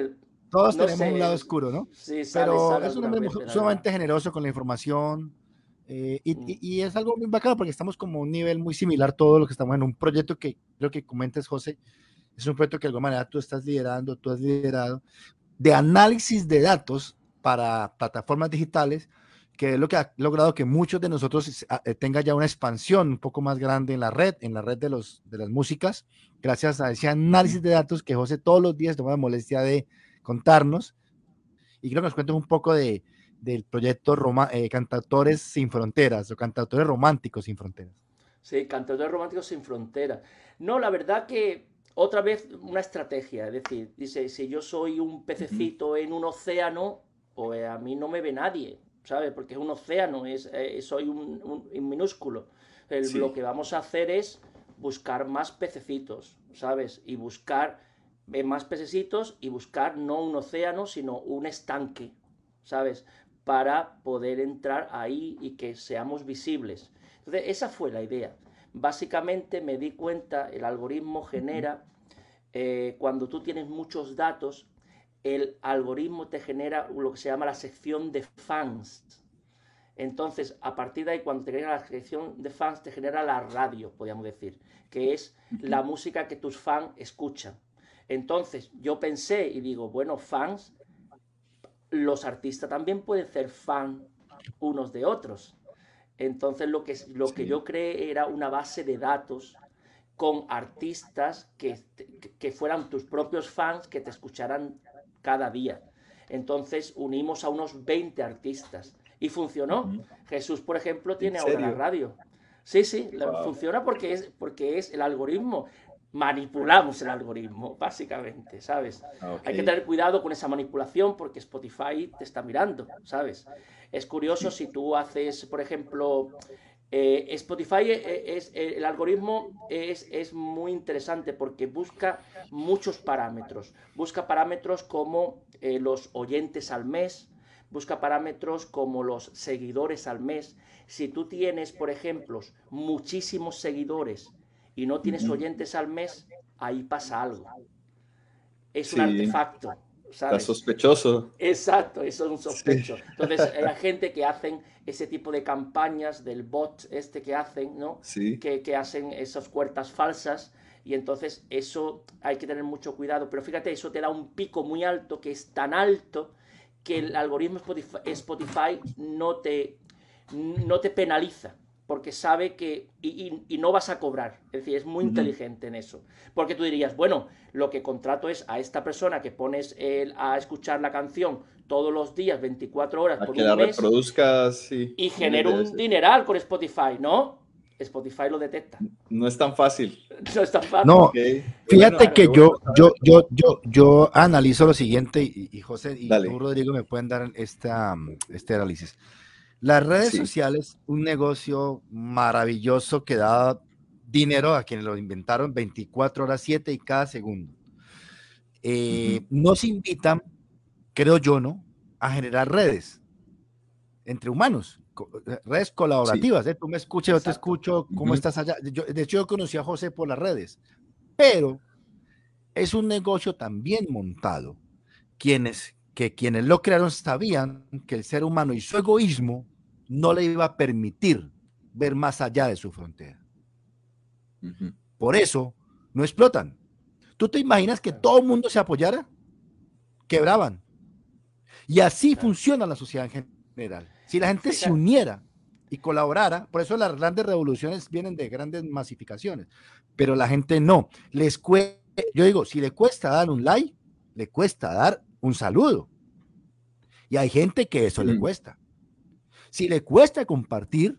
Tenemos un lado oscuro, ¿no? Sí, Pero es un hombre sumamente generoso con la información. Eh, y, mm. y, y, es algo muy bacano porque estamos como a un nivel muy similar todo lo que estamos en un proyecto que creo que comentes, José, es un proyecto que de alguna manera tú estás liderando, tú has liderado, de análisis de datos para plataformas digitales, que es lo que ha logrado que muchos de nosotros eh, tenga ya una expansión un poco más grande en la red, en la red de, los, de las músicas, gracias a ese análisis de datos que José todos los días toma la molestia de contarnos. Y creo que nos cuentes un poco de, del proyecto Roma, eh, Cantautores sin Fronteras o Cantautores Románticos sin Fronteras. Sí, Cantautores Románticos sin Fronteras. No, la verdad que otra vez una estrategia, es decir, dice, si yo soy un pececito en un océano, pues a mí no me ve nadie, ¿sabes? Porque es un océano, es, eh, soy un, minúsculo. Lo que vamos a hacer es buscar más pececitos, ¿sabes? Y buscar más pececitos y buscar no un océano, sino un estanque, ¿sabes? Para poder entrar ahí y que seamos visibles. Entonces, esa fue la idea. Básicamente me di cuenta, el algoritmo genera, eh, cuando tú tienes muchos datos, el algoritmo te genera lo que se llama la sección de fans. Entonces, a partir de ahí, cuando te genera la sección de fans, te genera la radio, podríamos decir, que es la música que tus fans escuchan. Entonces, yo pensé y digo, bueno, fans, los artistas también pueden ser fans unos de otros. Entonces lo que, lo que yo creé era una base de datos con artistas que, que fueran tus propios fans que te escucharan cada día. Entonces unimos a unos 20 artistas y funcionó. Jesús, por ejemplo, tiene ahora la radio. Sí, sí, funciona porque es, porque es el algoritmo. Manipulamos el algoritmo, básicamente, ¿sabes? Hay que tener cuidado con esa manipulación porque Spotify te está mirando, ¿sabes? Es curioso si tú haces, por ejemplo, eh, Spotify eh, eh, es, el algoritmo es, es, muy interesante porque busca muchos parámetros. Busca parámetros como los oyentes al mes, busca parámetros como los seguidores al mes. Si tú tienes, por ejemplo, muchísimos seguidores y no tienes oyentes al mes, ahí pasa algo. Es un artefacto. Está sospechoso. Exacto, eso es un sospecho. Entonces, hay gente que hacen ese tipo de campañas del bot este que hacen, ¿no? Sí. Que, que hacen esas puertas falsas y entonces eso hay que tener mucho cuidado. Pero fíjate, eso te da un pico muy alto, que es tan alto que el algoritmo Spotify, no, te, no te penaliza porque sabe que y, no vas a cobrar. Es decir, es muy inteligente en eso. Porque tú dirías, bueno, lo que contrato es a esta persona que pones el, a escuchar la canción todos los días, 24 horas por que la reproduzcas y genera un dineral con Spotify, ¿no? Spotify lo detecta. No es tan fácil. No es tan fácil. No, fíjate que yo, yo, yo, yo, yo analizo lo siguiente y, José y tú, Rodrigo, me pueden dar esta, este análisis. Las redes sociales, un negocio maravilloso que da dinero a quienes lo inventaron 24 horas 7 y cada segundo. Eh, Nos invitan, creo yo, ¿no? A generar redes entre humanos, eh, redes colaborativas. ¿eh? Tú me escuchas, yo te escucho, ¿cómo estás allá? de hecho, yo conocí a José por las redes, pero es un negocio también montado. Quienes que quienes lo crearon sabían que el ser humano y su egoísmo no le iba a permitir ver más allá de su frontera. Por eso no explotan. ¿Tú te imaginas que todo el mundo se apoyara? Quebraban. Y así funciona la sociedad en general. Si la gente se uniera y colaborara, por eso las grandes revoluciones vienen de grandes masificaciones, pero la gente no. Les yo digo, si le cuesta dar un like, le cuesta dar un saludo. Y hay gente que eso le mm. cuesta. Si le cuesta compartir,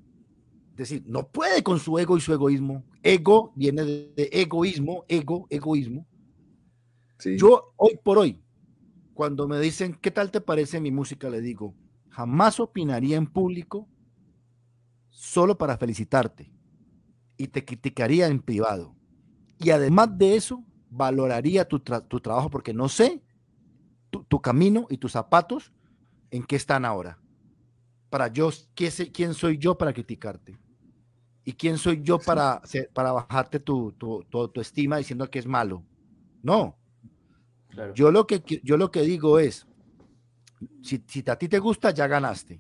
es decir, no puede con su ego y su egoísmo. Ego viene de, egoísmo, ego, egoísmo. Yo hoy por hoy, cuando me dicen, ¿qué tal te parece mi música? Le digo, jamás opinaría en público solo para felicitarte y te criticaría en privado. Y además de eso, valoraría tu, tu trabajo porque no sé tu, camino y tus zapatos, ¿en qué están ahora? Para yo, ¿quién soy yo para criticarte? ¿Y quién soy yo para, para bajarte tu, tu, tu, estima diciendo que es malo? No. Yo, lo que, yo lo que digo es, si, si a ti te gusta, ya ganaste.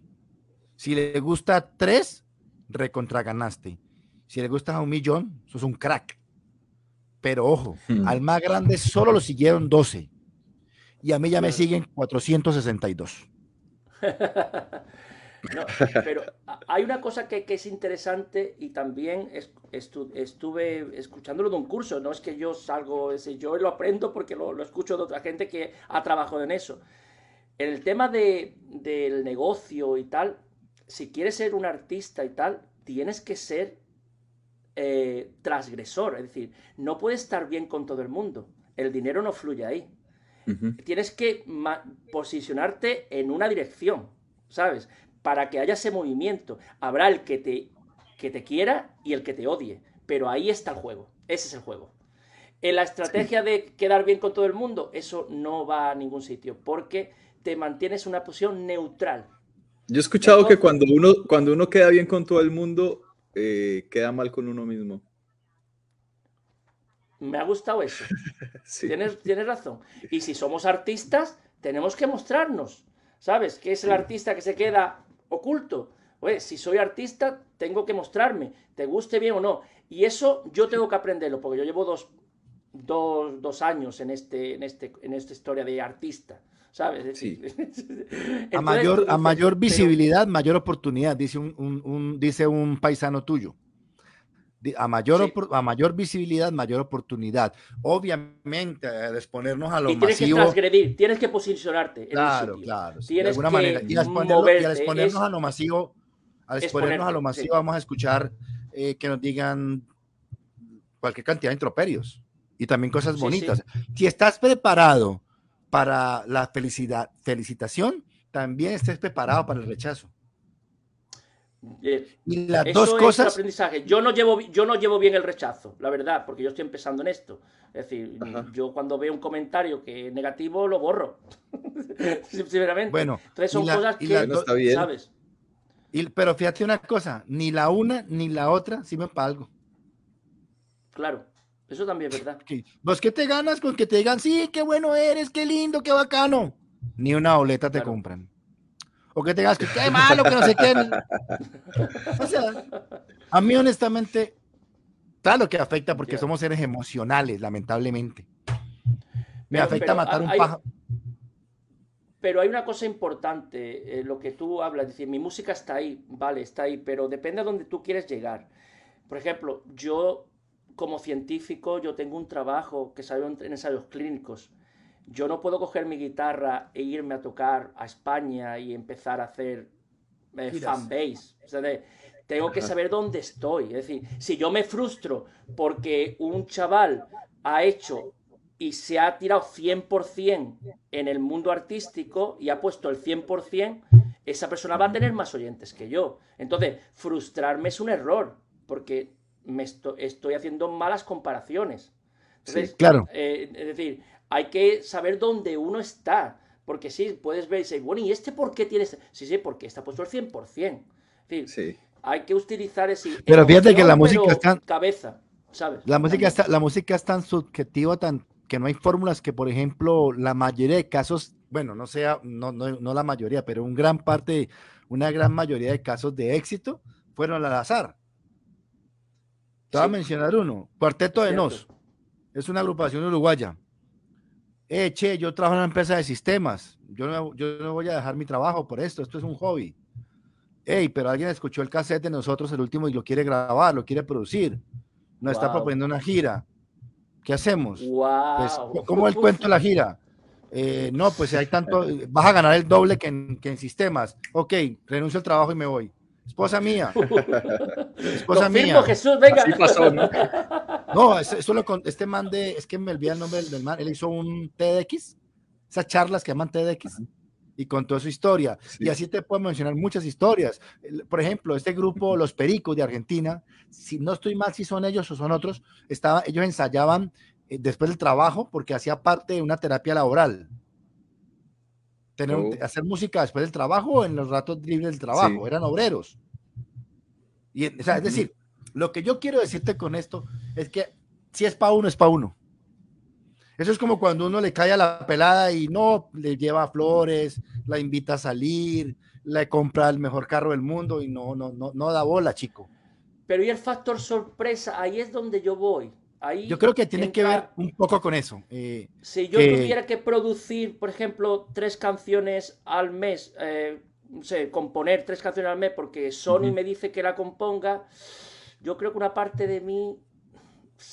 Si le gusta tres, recontra ganaste. Si le gusta a un millón, sos un crack. Pero ojo, hmm. al más grande solo lo siguieron 12. Y a mí ya me siguen 462. No, pero hay una cosa que, es interesante y también estuve escuchándolo de un curso, no es que yo salgo, ese, yo lo aprendo porque lo, escucho de otra gente que ha trabajado en eso. En el tema de, del negocio y tal, si quieres ser un artista y tal, tienes que ser eh, transgresor, es decir, no puedes estar bien con todo el mundo, el dinero no fluye ahí. Tienes que posicionarte en una dirección, ¿sabes? para que haya ese movimiento. Habrá el que te, que te quiera y el que te odie, pero ahí está el juego, ese es el juego. En la estrategia de quedar bien con todo el mundo, eso no va a ningún sitio, porque te mantienes una posición neutral. Yo he escuchado que cuando uno, cuando uno queda bien con todo el mundo, eh, queda mal con uno mismo. Me ha gustado eso. tienes, tienes razón. Y si somos artistas, tenemos que mostrarnos. ¿Sabes? Que es el artista que se queda oculto. Oye, si soy artista, tengo que mostrarme, te guste bien o no. Y eso yo tengo que aprenderlo, porque yo llevo dos, dos, años en, este, en, este, en esta historia de artista. ¿Sabes? Sí. a mayor, a mayor visibilidad, mayor oportunidad, dice un, dice un paisano tuyo. A mayor, a mayor visibilidad, mayor oportunidad. Obviamente, eh, exponernos a lo y tienes que transgredir, tienes que posicionarte. claro, claro. de alguna manera. Y al, exponernos a lo masivo, al exponernos a lo masivo, vamos a escuchar eh, que nos digan cualquier cantidad de introperios y también cosas bonitas. Si estás preparado para la felicidad, felicitación, también estés preparado para el rechazo. Eh, y las dos cosas. aprendizaje. Yo no, llevo, yo no llevo bien el rechazo, la verdad, porque yo estoy empezando en esto. Es decir, yo cuando veo un comentario que es negativo lo borro. Sinceramente. Bueno, entonces son cosas que sabes. pero fíjate una cosa: ni la una ni la otra sirven para algo. Claro, eso también es verdad. ¿Vos qué te ganas con que te digan, sí, qué bueno eres, qué lindo, qué bacano? Ni una boleta te compran o que tengas que qué malo, que no sé qué. O sea, a mí honestamente, claro que afecta porque somos seres emocionales, lamentablemente. Me afecta matar un pájaro. Pero hay una cosa importante, eh, lo que tú hablas, es decir, mi música está ahí, vale, está ahí, pero depende de dónde tú quieres llegar. Por ejemplo, yo como científico, yo tengo un trabajo que salió en ensayos clínicos yo no puedo coger mi guitarra e irme a tocar a España y empezar a hacer eh, fanbase. tengo que saber dónde estoy. Es decir, si yo me frustro porque un chaval ha hecho y se ha tirado 100% en el mundo artístico y ha puesto el 100%, esa persona va a tener más oyentes que yo. Entonces, frustrarme es un error porque me estoy haciendo malas comparaciones. sí, claro. Eh, es decir, hay que saber dónde uno está. Porque sí, puedes ver y decir, bueno, ¿y este por qué tiene este? Sí, sí, porque está puesto al 100%. sí. Hay que utilizar ese... Pero fíjate que la música está... Cabeza, ¿sabes? La música, está, la música es tan subjetiva, tan, que no hay fórmulas que, por ejemplo, la mayoría de casos, bueno, no sea, no, no, la mayoría, pero un gran parte, una gran mayoría de casos de éxito fueron al azar. Te voy a mencionar uno, Cuarteto de Nos. Es una agrupación uruguaya eh, che, yo trabajo en una empresa de sistemas, yo no, yo no voy a dejar mi trabajo por esto, esto es un hobby. Hey, pero alguien escuchó el cassette de nosotros, el último, y lo quiere grabar, lo quiere producir. Nos está proponiendo una gira. ¿Qué hacemos? Pues, ¿Cómo el cuento de la gira? Eh, no, pues si hay tanto, vas a ganar el doble que en, que en sistemas. Ok, renuncio al trabajo y me voy. Esposa mía. Esposa mía. Jesús, venga. pasó, ¿no? No, eso, lo, este man de, es que me olvidé el nombre del, man, él hizo un TEDx, esas charlas que llaman TEDx, y contó su historia. Y así te puedo mencionar muchas historias. Por ejemplo, este grupo, Los Pericos de Argentina, si no estoy mal si son ellos o son otros, estaba, ellos ensayaban eh, después del trabajo porque hacía parte de una terapia laboral. Tener, oh. Hacer música después del trabajo o en los ratos libres del trabajo, eran obreros. Y, es decir, Lo que yo quiero decirte con esto es que si es para uno, es para uno. Eso es como cuando uno le cae a la pelada y no le lleva flores, la invita a salir, le compra el mejor carro del mundo y no, no, no, no da bola, chico. Pero y el factor sorpresa, ahí es donde yo voy. Ahí yo creo que tiene que ver un poco con eso. Eh, si yo tuviera que producir, por ejemplo, tres canciones al mes, eh, no sé, componer tres canciones al mes porque Sony me dice que la componga, yo creo que una parte de mí...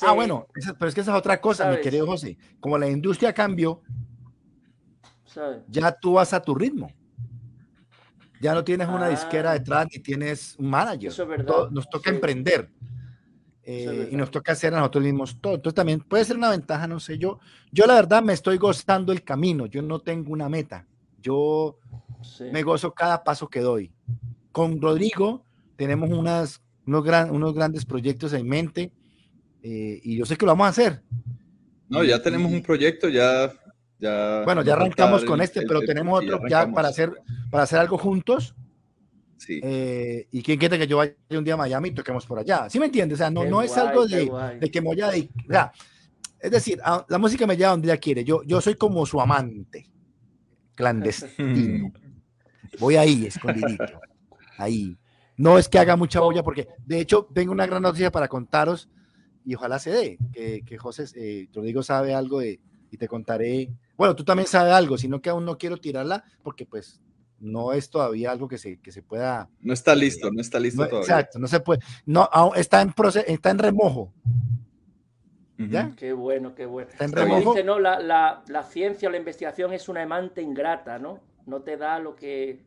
Ah, bueno, pero es que esa es otra cosa, mi querido José. Como la industria cambió, ya tú vas a tu ritmo. Ya no tienes una disquera ah. detrás ni tienes un manager. Eso es verdad. nos toca emprender. Eh, y nos toca hacer a nosotros mismos todo. Entonces también puede ser una ventaja, no sé, yo, yo la verdad me estoy gozando el camino, yo no tengo una meta, yo me gozo cada paso que doy. Con Rodrigo tenemos unas, unos, gran, unos grandes proyectos en mente eh, y yo sé que lo vamos a hacer. No, ya tenemos un proyecto, ya... ya bueno, ya arrancamos con este, pero tenemos otro ya para hacer, para hacer algo juntos eh, y quién quiere que yo vaya un día a Miami y toquemos por allá. ¿Sí me entiendes? O sea, no, no es algo de, de, que me voy a... O sea, es decir, la música me lleva donde ella quiere. Yo, yo soy como su amante, clandestino. voy ahí, escondidito. Ahí. No es que haga mucha olla, porque de hecho tengo una gran noticia para contaros y ojalá se dé, que, que José, eh, digo sabe algo de, y te contaré. Bueno, tú también sabes algo, sino que aún no quiero tirarla porque pues no es todavía algo que se, que se pueda. No está eh, listo, no está listo todavía. Exacto, no se puede. No, está en proceso, está en remojo. ¿Ya? Qué bueno, qué bueno. Está en remojo. Dice, no, la, la, la, ciencia o la investigación es una amante ingrata, ¿no? No te da lo que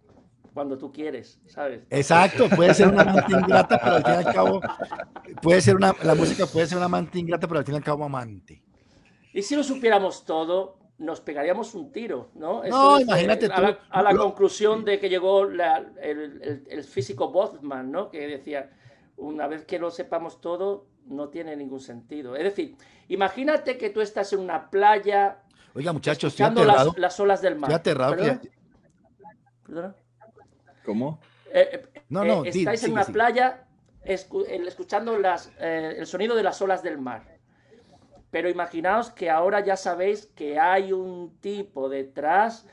cuando tú quieres, ¿sabes? Exacto, puede ser una amante ingrata, pero al fin y al cabo, puede ser una, la música puede ser una amante ingrata, pero al fin y al cabo amante. Y si lo supiéramos todo, nos pegaríamos un tiro, ¿no? no, imagínate a, la, a la, conclusión de que llegó el, físico Boltzmann, ¿no? Que decía, una vez que lo sepamos todo, no tiene ningún sentido. Es decir, imagínate que tú estás en una playa... Oiga, muchachos, las, las, olas del mar. Estoy aterrado. ¿Cómo? Eh, eh, no, no, eh, estáis en una playa escuchando las, el sonido de las olas del mar pero imaginaos que ahora ya sabéis que hay un tipo detrás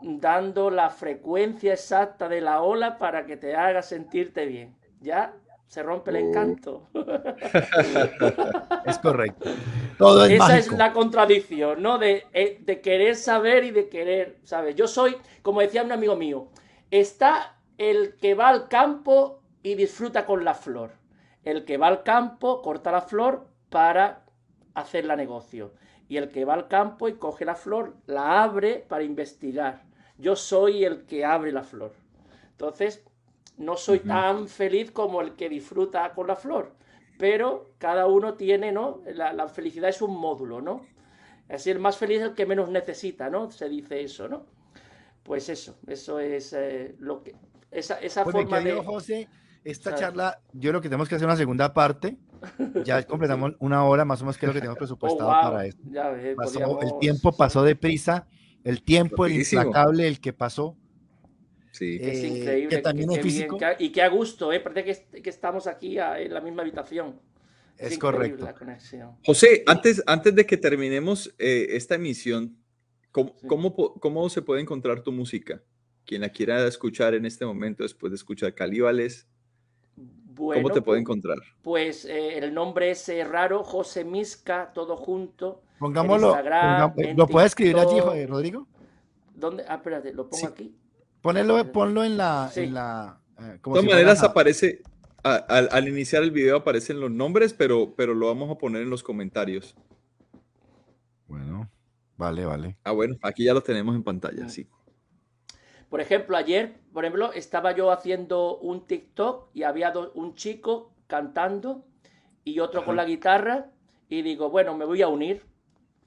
dando la frecuencia exacta de la ola para que te haga sentirte bien. ¿Ya? Se rompe el uh. encanto. es correcto. Todo Esa es la contradicción, ¿no? De, eh, de, querer saber y de querer, ¿sabes? Yo soy, como decía un amigo mío, está el que va al campo y disfruta con la flor. El que va al campo corta la flor para hacer la negocio. Y el que va al campo y coge la flor, la abre para investigar. Yo soy el que abre la flor. Entonces, no soy tan feliz como el que disfruta con la flor, pero cada uno tiene, ¿no? La, felicidad es un módulo, ¿no? Así el más feliz es el que menos necesita, ¿no? Se dice eso, ¿no? Pues eso, eso es eh, lo que... Esa, esa pues forma de... José, esta charla, yo creo que tenemos que hacer una segunda parte ya completamos una hora más o menos que lo que tenemos presupuestado oh, para esto. El tiempo pasó deprisa, el tiempo, el implacable, el que pasó. Sí. es eh, increíble. Que también es físico. y que a gusto, ¿eh? Parece que, que estamos aquí en la misma habitación. Es, correcto. José, antes, antes de que terminemos eh, esta emisión, ¿cómo, cómo, ¿cómo, se puede encontrar tu música? Quien la quiera escuchar en este momento, después de escuchar Calíbales, ¿Cómo te puede encontrar? Pues eh, el nombre es eh, raro, José Misca, todo junto. Pongámoslo. ¿Lo puedes escribir allí, Rodrigo? ¿Dónde? Ah, espérate, lo pongo aquí. Ponelo, ponlo en la. Eh, de todas maneras, aparece. al, iniciar el video aparecen los nombres, pero, pero lo vamos a poner en los comentarios. Bueno, vale, vale. Ah, bueno, aquí ya lo tenemos en pantalla, sí. Por ejemplo, ayer, por ejemplo, estaba yo haciendo un TikTok y había un chico cantando y otro con la guitarra y digo, bueno, me voy a unir.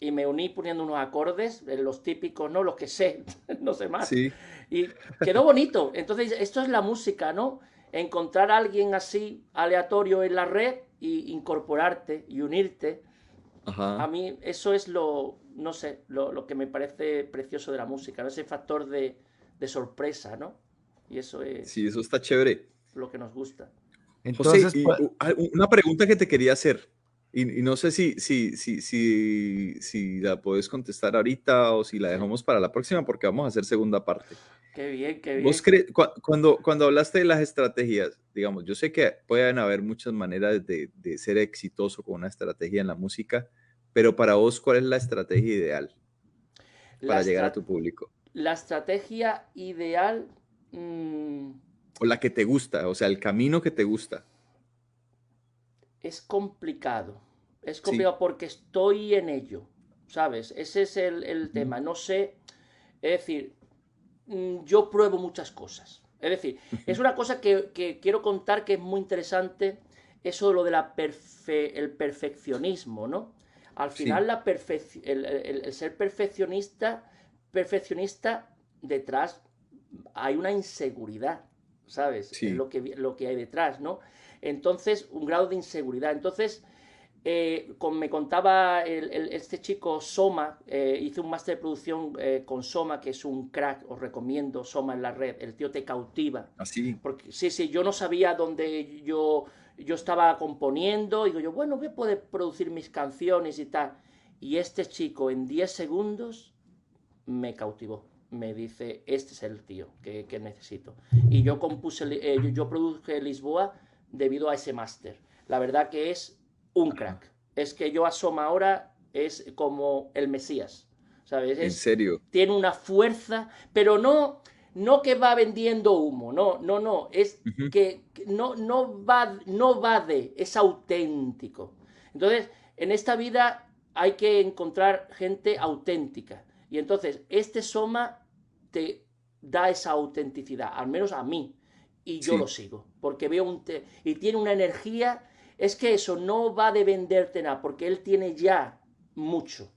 Y me uní poniendo unos acordes, eh, los típicos, ¿no? Los que sé, no sé más. Y quedó bonito. Entonces, esto es la música, ¿no? Encontrar a alguien así aleatorio en la red y incorporarte y unirte. A mí eso es lo, no sé, lo, lo, que me parece precioso de la música, ¿no? ese factor de, de sorpresa, ¿no? Y eso es... Sí, eso está chévere. Lo que nos gusta. Entonces, pues una pregunta que te quería hacer, y, no sé si, si, si, si, si la puedes contestar ahorita o si la dejamos para la próxima, porque vamos a hacer segunda parte. Qué bien, qué bien. ¿Vos cuando, cuando hablaste de las estrategias, digamos, yo sé que pueden haber muchas maneras de, de ser exitoso con una estrategia en la música, pero para vos, ¿cuál es la estrategia ideal para llegar a tu público? La estrategia ideal... Mm, o la que te gusta, o sea, el camino que te gusta. Es complicado. Es complicado porque estoy en ello, ¿sabes? Ese es el, tema. No sé, es decir, mm, yo pruebo muchas cosas. Es decir, es una cosa que, quiero contar que es muy interesante, eso de lo de la el perfeccionismo, ¿no? Al final, la el, ser perfeccionista, perfeccionista, detrás hay una inseguridad, ¿sabes? Es lo que, lo que hay detrás, ¿no? Entonces, un grado de inseguridad. Entonces, eh, me contaba este chico Soma, eh, hice un máster de producción eh, con Soma, que es un crack, os recomiendo Soma en la red, el tío te cautiva. Así. ¿Ah, Porque sí, sí, yo no sabía dónde yo yo estaba componiendo, y digo yo, bueno, voy a poder producir mis canciones y tal. Y este chico en 10 segundos me cautivó. Me dice, este es el tío que, necesito. Y yo compuse, eh, yo, produje Lisboa debido a ese máster. La verdad que es un crack. Es que yo asoma ahora es como el Mesías. ¿Sabes? en serio. Tiene una fuerza, pero no, no que va vendiendo humo, no, no, no, es que no, no, va, no va de, es auténtico. Entonces, en esta vida hay que encontrar gente auténtica. Y entonces, este Soma te da esa autenticidad, al menos a mí, y yo lo sigo, porque veo un... y tiene una energía, es que eso no va de venderte nada, porque él tiene ya mucho.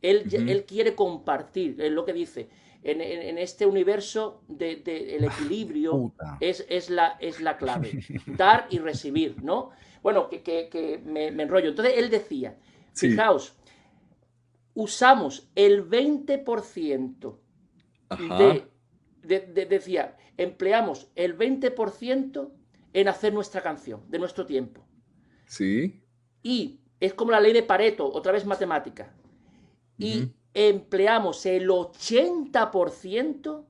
Él, él quiere compartir, es lo que dice en, este universo del de, equilibrio es, es, la, es la clave. Dar y recibir, ¿no? Bueno, que, me, enrollo. Entonces él decía, fijaos, usamos el 20% de, decía, empleamos el 20% en hacer nuestra canción, de nuestro tiempo. Sí. Y es como la ley de Pareto, otra vez matemática. Y empleamos el 80%,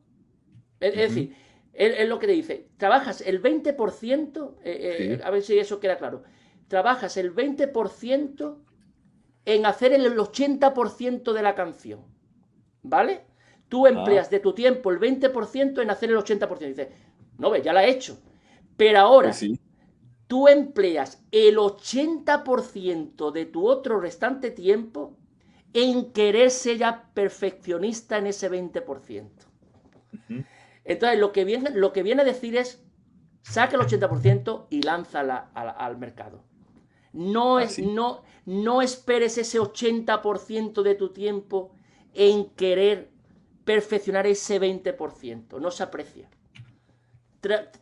es, decir, es, lo que te dice, trabajas el 20%, eh, eh, a ver si eso queda claro, trabajas el 20% en hacer el 80% de la canción, ¿vale? Tú ah. empleas de tu tiempo el 20% en hacer el 80%. Dices, no ves, ya la he hecho. Pero ahora, pues tú empleas el 80% de tu otro restante tiempo en quererse ya perfeccionista en ese 20%. Entonces, lo que, viene, lo que viene a decir es, saca el 80% y lánzala al, mercado. No, es, no, no esperes ese 80% de tu tiempo en querer perfeccionar ese 20%. No se aprecia.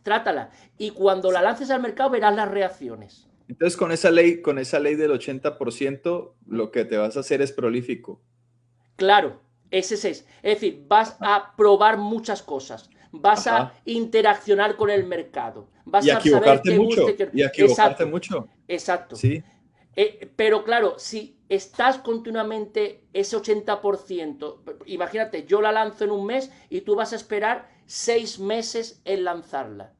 trátala. Y cuando la lances al mercado verás las reacciones. Entonces, con esa ley, con esa ley del 80%, lo que te vas a hacer es prolífico. Claro, ese es. Es decir, vas a probar muchas cosas. Vas a interaccionar con el mercado. Vas y a equivocarte mucho. Y a equivocarte mucho. Exacto. Sí. Eh, pero claro, si estás continuamente ese 80%, imagínate, yo la lanzo en un mes y tú vas a esperar seis meses en lanzarla.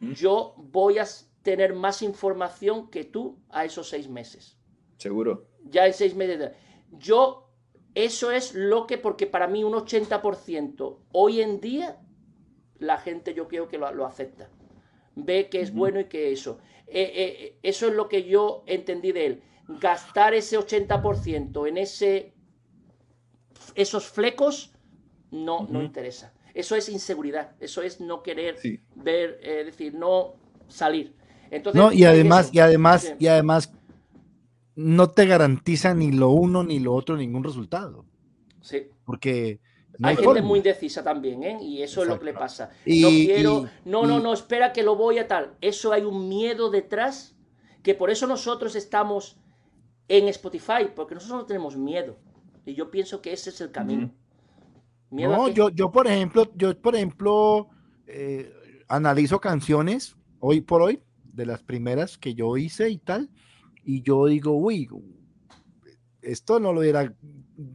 Yo voy a tener más información que tú a esos seis meses. Seguro. Ya en seis meses. Yo, eso es lo que, porque para mí un 80% hoy en día, la gente yo creo que lo, acepta. Ve que es bueno y que eso. Eh, eh, eso es lo que yo entendí de él. Gastar ese 80% en ese, esos flecos no, no interesa. Eso es inseguridad. Eso es no querer ver, es eh, decir, no salir no, y además, y además, y además, no te garantiza ni lo uno ni lo otro ningún resultado. Sí. Porque hay, gente muy indecisa también, ¿eh? Y eso es lo que le pasa. no quiero, no, no, no, espera que lo voy a tal. Eso hay un miedo detrás, que por eso nosotros estamos en Spotify, porque nosotros no tenemos miedo. Y yo pienso que ese es el camino. no, yo, yo, por ejemplo, yo, por ejemplo, eh, analizo canciones hoy por hoy de las primeras que yo hice y tal. Y yo digo, uy, esto no lo hubiera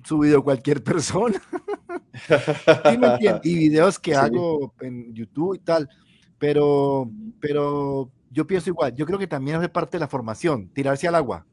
subido cualquier persona. y videos que hago en YouTube y tal. Pero, pero yo pienso igual. Yo creo que también es parte de la formación, tirarse al agua.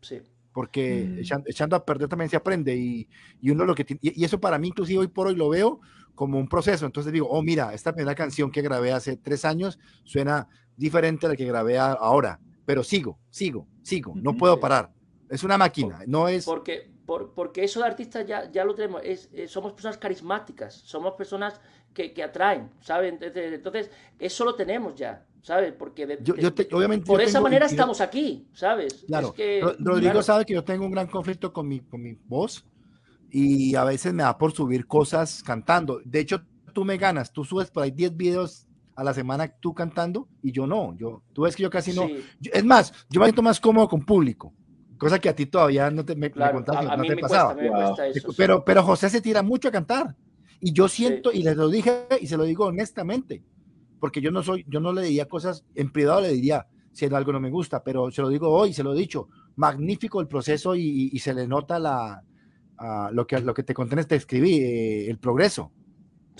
Sí. Porque mm. echando, a perder también se aprende. Y, y uno lo que y, y eso para mí, inclusive hoy por hoy lo veo como un proceso. Entonces digo, oh, mira, esta primera canción que grabé hace tres años suena diferente a la que grabé ahora, pero sigo, sigo, sigo, no puedo parar. Es una máquina, no es... Porque, porque eso de artistas ya, ya lo tenemos, es, eh, somos personas carismáticas, somos personas que, que atraen, ¿sabes? Entonces, eso lo tenemos ya, ¿sabes? Porque yo, obviamente por esa manera estamos aquí, ¿sabes? Claro, Rodrigo sabe que yo tengo un gran conflicto con mi, con mi voz y a veces me da por subir cosas cantando. De hecho, tú me ganas, tú subes por ahí 10 videos a la semana tú cantando y yo no. Yo, tú ves que yo casi no. es más, yo me siento más cómodo con público, cosa que a ti todavía no te me, no te pasaba. pero, pero José se tira mucho a cantar y yo siento y les lo dije y se lo digo honestamente, porque yo no soy, yo no le diría cosas en privado, le diría si algo no me gusta, pero se lo digo hoy, se lo he dicho, magnífico el proceso y, se le nota la, lo que lo que te conté, te escribí, eh, el progreso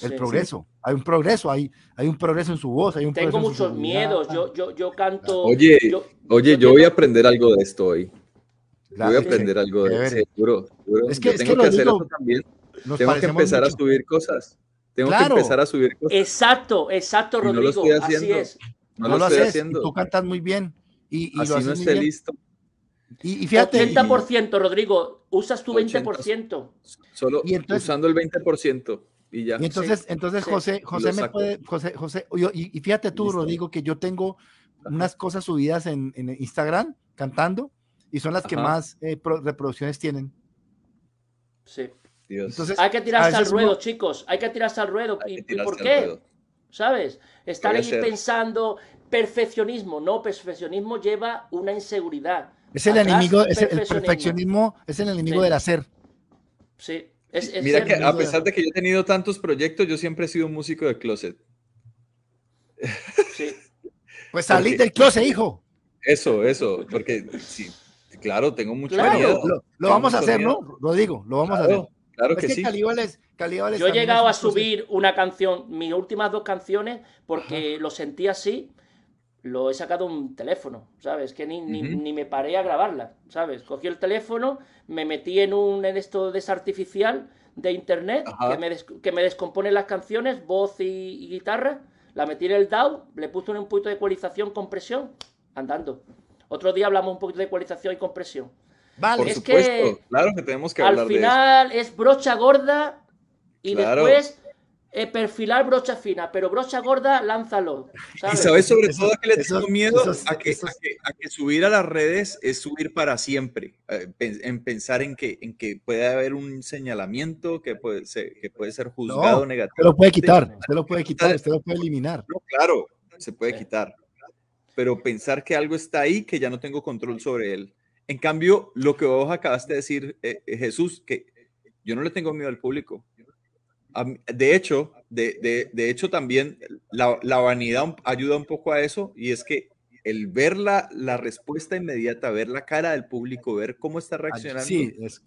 el progreso. Hay un progreso, hay, hay un progreso en su voz. Hay un Tengo muchos miedos. Yo, yo, yo canto. Oye, yo, oye, yo, voy a aprender algo de esto hoy. Voy a aprender algo de esto. Seguro, Es que, tengo que, hacer eso también. Tengo que empezar a subir cosas. Tengo que empezar a subir cosas. Exacto, exacto, Rodrigo. No lo estoy haciendo. Así es. No, lo, estoy haciendo. tú cantas muy bien. Y, y Así no esté listo. Y, fíjate. 80%, Rodrigo. Usas tu 20%. Solo usando el 20%. Y, entonces, entonces José, José me puede, José, José, y, fíjate tú, Rodrigo, que yo tengo unas cosas subidas en, Instagram cantando y son las que más eh, reproducciones tienen. Sí. Entonces, hay que tirarse al ruedo, chicos. Hay que tirarse al ruedo. ¿Y, por qué? ¿Sabes? Estar ahí pensando perfeccionismo. No, perfeccionismo lleva una inseguridad. Es el enemigo, es el, perfeccionismo es el enemigo del hacer. Sí. Mira que a pesar de que yo he tenido tantos proyectos, yo siempre he sido un músico de closet. Sí. Pues salí del closet, hijo. Eso, eso, porque sí, claro, tengo mucho miedo. Lo, vamos a hacer, ¿no? Lo digo, lo vamos a hacer. Claro que, sí. yo he llegado a subir una canción, mis últimas dos canciones, porque lo sentí así, lo he sacado un teléfono, ¿sabes? Que ni, ni, me paré a grabarla, ¿sabes? Cogí el teléfono, me metí en un en esto de artificial de internet que me, que me, descompone las canciones, voz y, guitarra, la metí en el DAW, le puse un poquito de ecualización, compresión, andando. Otro día hablamos un poquito de ecualización y compresión. Vale, es que claro que tenemos que hablar Al final es brocha gorda y después eh, perfilar brocha fina, pero brocha gorda, lánzalo. Y sabes sobre todo que le tengo miedo a, que, a, que, subir a las redes es subir para siempre, eh, en pensar en que, en que puede haber un señalamiento que puede ser, que puede ser juzgado negativo. Se lo puede quitar, se lo puede quitar, se lo puede eliminar. claro, se puede quitar. Pero pensar que algo está ahí que ya no tengo control sobre él. En cambio, lo que vos acabaste de decir, eh, Jesús, que yo no le tengo miedo al público de hecho, de, hecho también la, vanidad ayuda un poco a eso y es que el ver la, respuesta inmediata, ver la cara del público, ver cómo está reaccionando,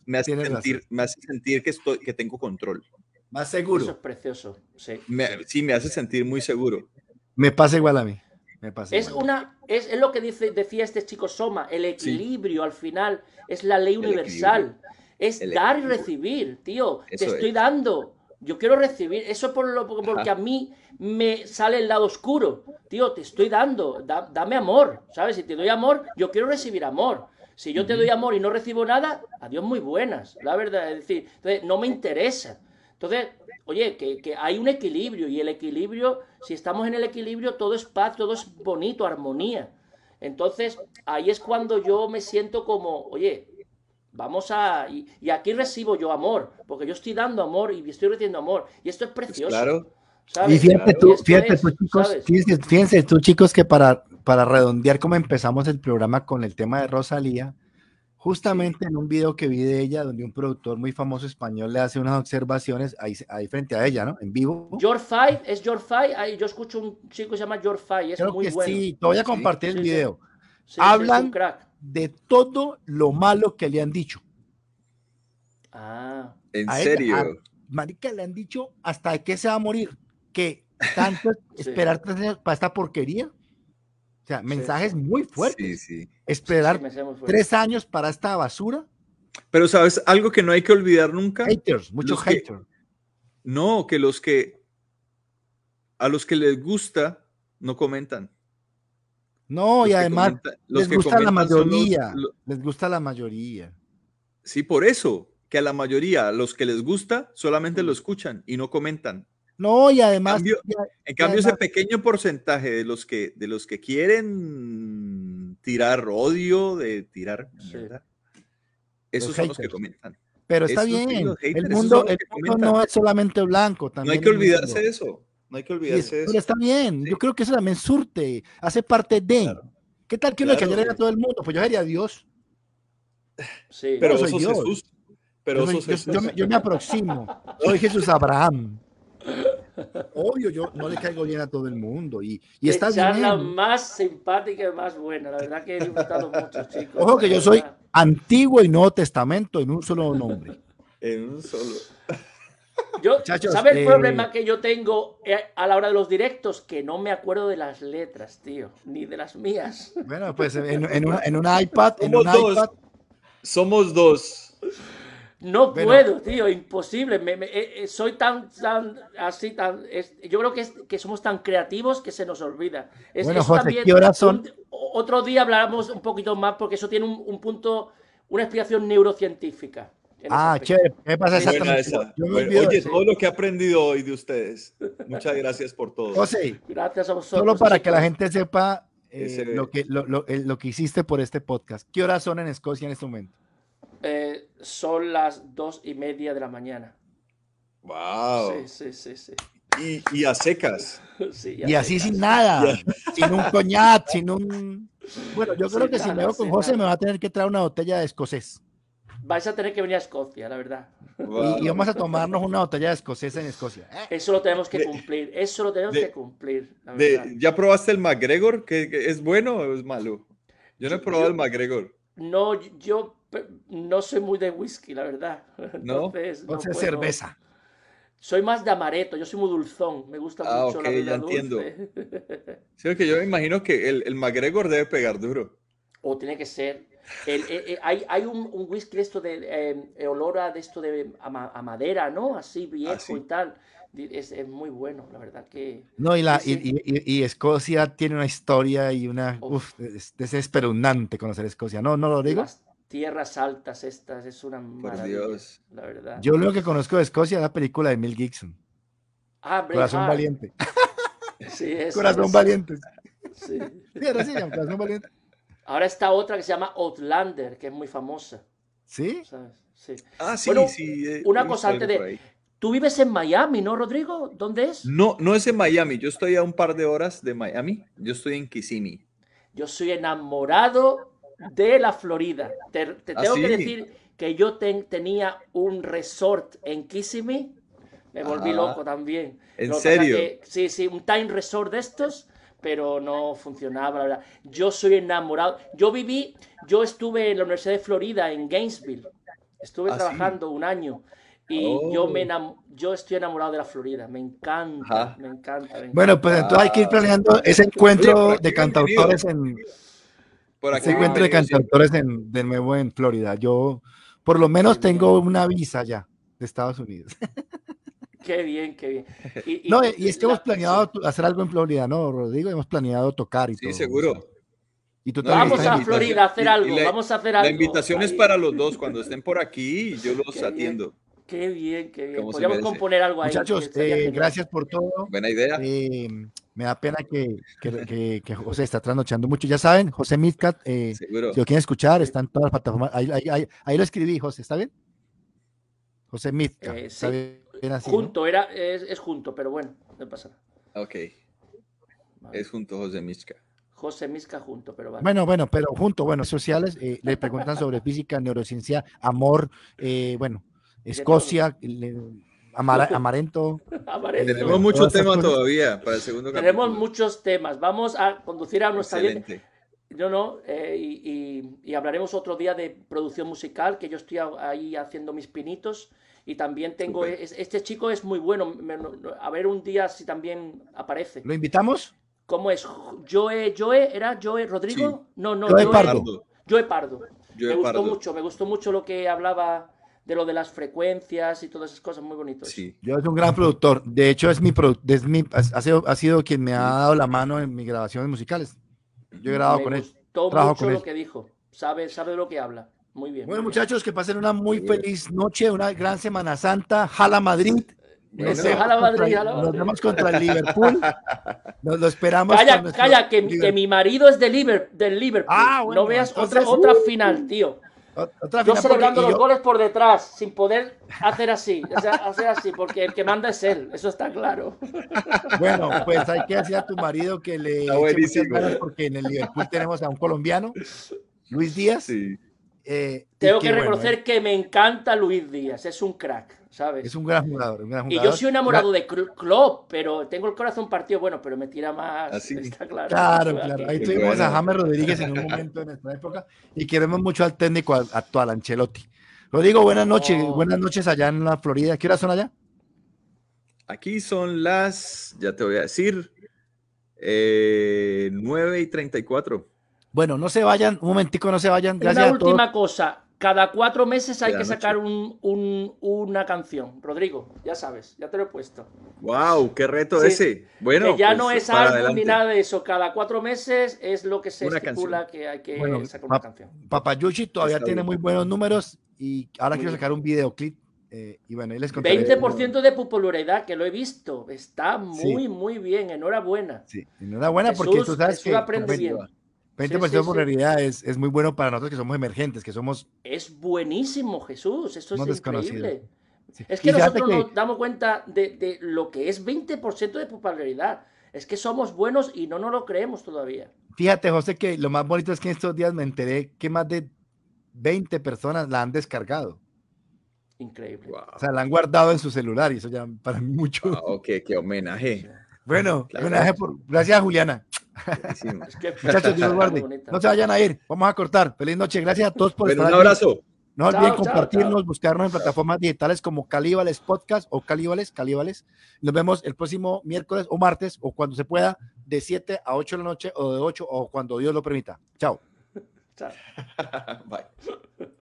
me, hace sentir, me, hace sentir, que, estoy, que tengo control. Más seguro. Eso es precioso. Sí. Me, sí, me hace sentir muy seguro. Me pasa igual a mí. Me es, una, es, lo que dice, decía este chico Soma, el equilibrio al final es la ley universal. Es dar y recibir, tío. Te estoy dando yo quiero recibir, eso es por lo, porque a mí me sale el lado oscuro. Tío, te estoy dando, dame amor, ¿sabes? Si te doy amor, yo quiero recibir amor. Si yo te doy amor y no recibo nada, adiós muy buenas, la verdad. Es decir, entonces, no me interesa. Entonces, oye, que, que, hay un equilibrio y el equilibrio, si estamos en el equilibrio, todo es paz, todo es bonito, armonía. Entonces, ahí es cuando yo me siento como, oye, Vamos a. Y, aquí recibo yo amor, porque yo estoy dando amor y estoy recibiendo amor. Y esto es precioso. Claro. Y fíjate tú, fíjate tú, chicos, fíjense, tú, chicos, que para, para redondear como empezamos el programa con el tema de Rosalía, justamente en un video que vi de ella, donde un productor muy famoso español le hace unas observaciones ahí, ahí frente a ella, ¿no? En vivo. George Five, es George Five. Ahí yo escucho un chico que se llama George Five, es Creo muy que bueno. sí, te voy a compartir el sí, sí. video. Sí, sí, Hablan-. De todo lo malo que le han dicho. Ah, En A ella, serio. a- Marica, le han dicho hasta de qué se va a morir. Que tanto Sí. esperar para esta porquería. O sea, mensajes muy fuertes. Sí, sí. Esperar sí, fuerte. tres años para esta basura. Pero sabes algo que no hay que olvidar nunca. Haters, muchos haters. No, que los que a los que les gusta no comentan. No, Los y además comentan- los les que gusta la los- mayoría. Les gusta la mayoría. sí, por eso, que a la mayoría, a los que les gusta, solamente Mm. lo escuchan y no comentan. No, y además, cambio- ya- En cambio, ese pequeño porcentaje de los que de los que quieren tirar odio, de tirar Sí. esos Los son los que comentan. pero está bien. haters, el mundo, el mundo no es solamente blanco. No hay que olvidarse de eso. No hay que Sí, olvidarse de pero eso. está bien. Sí. Yo creo que eso también surte, hace parte de. Claro. ¿Qué tal que uno le Claro, cayera a todo el mundo? Pues yo sería Dios. Sí. Pero yo soy sos Dios. Jesús. Pero Yo, soy- sos yo- Jesús. yo me, yo me aproximo. Soy Jesús Abraham. Obvio, yo no le caigo bien a todo el mundo. Y, y está charla bien. más simpática y más buena. La verdad que he disfrutado mucho, chicos. Ojo que yo soy. Antiguo y Nuevo Testamento en un solo nombre. En un solo. Yo, Muchachos, ¿Sabe el eh, problema que yo tengo eh, a la hora de los directos? Que no me acuerdo de las letras, tío, ni de las mías. Bueno, pues en, en una- en un iPad, en un dos. iPad. Somos dos. No Bueno. puedo, tío, imposible. Me- me- eh, eh, soy tan, tan, así, tan. es- yo creo que, es- que somos tan creativos que se nos olvida. Es, Bueno, eso José, también, ¿qué horas son? un- otro día hablaremos un poquito más porque eso tiene un, un punto, una explicación neurocientífica. Ah, chévere. ¿Qué pasa exactamente? esa. Yo me Bueno, olvido de oye, todo lo que he aprendido hoy de ustedes. Muchas gracias por todo. José, Gracias a vosotros. solo para que la gente sepa eh, lo, que, lo, lo- eh, lo que hiciste por este podcast. ¿Qué horas son en Escocia en este momento? Eh, son las dos y media de la mañana. Wow. Sí, sí, sí, sí. Y, y a secas. Sí, Y así sin nada, sin un coñac, sin un... Bueno, yo creo Sin que si me nada, veo con José nada. me va a tener que traer una botella de escocés. Vais a tener que venir a Escocia, la verdad. Wow. Y, y vamos a tomarnos una botella de escocés en Escocia. ¿eh? Eso lo tenemos que De- cumplir. Eso lo tenemos de- que cumplir. la De- verdad. ¿Ya probaste el McGregor? ¿Que, que es bueno o es malo? Yo no he probado yo- el McGregor. No, yo no soy muy de whisky, la verdad. ¿No? Entonces, no Entonces, puedo. cerveza. Soy más de amaretto, yo soy muy dulzón. Me gusta Ah, mucho la ok, vida ya entiendo. dulce. Sí, que yo me imagino que el, el McGregor debe pegar duro. O tiene que ser. el- eh, eh, hay hay un, un whisky de esto de eh, eh, olor a de esto de a, ma- a madera, ¿no? Así viejo sí. y tal. Es, es muy bueno, la verdad que. No, y, la, Sí, y, y- y Escocia tiene una historia y una... Uf. Uf, es, es espeluznante conocer Escocia. ¿No, no lo digo? Las tierras altas estas es una maravilla, Dios. la verdad. Yo lo que conozco de Escocia es la película de Mel Gibson. Ah, Corazón Braveheart. Valiente. Sí, es- Corazón Valiente. sí. Sí, ahora sí, Corazón Valiente. Ahora está otra que se llama Outlander, que es muy famosa. ¿Sí? ¿sabes? Sí. Ah, sí, Bueno, sí. una cosa antes de- por. Tú vives en Miami, ¿no, Rodrigo? ¿Dónde es? No, no es en Miami. Yo estoy a un par de horas de Miami. Yo estoy en Kissimmee. Yo soy enamorado de la Florida. Te, te ¿Ah, tengo que decir que yo ten- tenía un resort en Kissimmee. Me volví Ah, loco también. ¿en Lo serio? que- sí, sí, un time resort de estos, pero no funcionaba, la verdad. Yo soy enamorado. Yo viví, yo estuve en la Universidad de Florida, en Gainesville. Estuve Ah, sí. trabajando un año. Y Oh. yo, me enam- yo estoy enamorado de la Florida. Me encanta, me encanta. me encanta. Bueno, pues entonces hay que ir planeando ese encuentro de cantautores en, Por aquí ese encuentro de cantautores en, de nuevo en Florida. Yo, por lo menos, tengo una visa ya de Estados Unidos. Qué bien, qué bien. Y, y- No, y es que la- hemos planeado hacer algo en Florida, ¿no, Rodrigo? Hemos planeado tocar y Sí, todo. seguro. Y tú Vamos a Florida a hacer y- y algo, la- vamos a hacer algo. La invitación es para los dos. Cuando estén por aquí, yo los Qué bien. Qué bien, qué bien. Podríamos componer algo ahí. Muchachos, eh, gracias por todo. Buena idea. Eh, me da pena que, que, que- que José está trasnochando mucho. Ya saben, José Midcat, eh, Seguro. si lo quieren escuchar, está en todas las plataformas. Ahí, ahí- ahí- ahí lo escribí, José, ¿está bien? José Midcat. Eh, ¿Está sí. bien así? ¿no? Junto, era, es, es junto, pero bueno, no pasa nada. Ok. Vale. Es junto José Michka. José Misca junto, pero vale. Bueno, bueno, pero junto, bueno, sociales, eh, le preguntan sobre física, neurociencia, amor, eh, bueno, Escocia, le- Amara- Amarento. Amarento. Tenemos mucho Todas esas tema cosas. todavía para el segundo Tenemos muchos temas. Vamos a conducir a nuestra. Excelente. No, no, eh, y, y- y hablaremos otro día de producción musical, que yo estoy ahí haciendo mis pinitos. Y también tengo, este chico es muy bueno. a ver un día si también aparece. ¿Lo invitamos? ¿Cómo es? Joe, Joe, ¿era Joe Rodrigo? No, no, Joe Joe Pardo. Pardo. Joe Pardo. Joe me gustó Pardo. mucho, me gustó mucho lo que hablaba de lo de las frecuencias y todas esas cosas, muy bonitos. Sí. Yo es un gran productor. De hecho, es mi, es mi ha, sido, ha sido quien me ha dado la mano en mis grabaciones musicales. Yo he grabado me con él. gustó trabajo mucho con lo él. que dijo. Sabe, sabe de lo que habla. Muy bien. Bueno, muy bien. muchachos, que pasen una muy Muy bien. feliz noche, una gran Semana Santa. Jala Madrid. Bueno, Nos Eso, jala Madrid, contra- jala Nos Madrid. vemos contra el Liverpool. Nos lo esperamos. Calla, calla, que, que mi marido es de Liver- del Liverpool. Ah, bueno, no veas entonces, otra, otra uh, final, tío. Ot- Otra Yo celebrando los yo- goles por detrás, sin poder hacer así, o sea, hacer así, porque el que manda es él, eso está claro. Bueno, pues hay que decir a tu marido que le Está eche porque en el Liverpool tenemos a un colombiano, Luis Díaz. Sí. Eh, Tengo que bueno, reconocer eh, que me encanta Luis Díaz, es un crack, ¿sabes? es un gran jugador. un gran Y yo soy enamorado de Klopp, pero tengo el corazón partido, bueno, pero me tira más, Así. está claro. Claro, claro. Ahí tuvimos bueno. a James Rodríguez en un momento de nuestra época y queremos mucho al técnico actual, Ancelotti. Rodrigo, buenas noches, Oh. buenas noches allá en la Florida. ¿Qué horas son allá? Aquí son las, ya te voy a decir, eh, 9 y 34. Bueno, no se vayan, un momentico, no se vayan. Gracias Una a todos. última cosa, cada cuatro meses hay Queda que sacar un- un- una canción. Rodrigo, ya sabes, ya te lo he puesto. ¡Wow! ¡Qué reto Sí, ese! Bueno, que ya pues, no es álbum ni nada de eso. Cada cuatro meses es lo que se Una estipula canción. que hay que Bueno, sacar una canción. Papayuchi todavía Está tiene bien. muy buenos números y ahora Muy quiero bien. sacar un videoclip. eh, y bueno, ahí les contaré. 20% de popularidad, que lo he visto. Está Sí. muy, muy bien. Enhorabuena. Sí, enhorabuena porque tú sabes Jesús que aprende bien. 20% Sí, sí, de sí. popularidad es, es muy bueno para nosotros que somos emergentes, que somos... Es buenísimo, Jesús. Esto es increíble. sí. Es que Y nosotros que- nos damos cuenta de, de lo que es 20% de popularidad. Es que somos buenos y no nos lo creemos todavía. Fíjate, José, que lo más bonito es que en estos días me enteré que más de 20 personas la han descargado. Increíble. Wow. O sea, la han guardado en su celular y eso ya para mí mucho. Wow, qué, qué homenaje. Bueno, Claro. homenaje por... gracias, Juliana. Buenísimo. Es que Muchachos, Dios guarde. No se vayan a ir. Vamos a cortar. Feliz noche. Gracias a todos por Bueno, estar un aquí. abrazo. No olviden Chao, chao, compartirnos, chao. buscarnos en plataformas digitales como Calíbales Podcast o Calíbales, Calíbales. Nos vemos el próximo miércoles o martes o cuando se pueda, de 7 a 8 de la noche o de 8 o cuando Dios lo permita. Chao. Chao. Bye.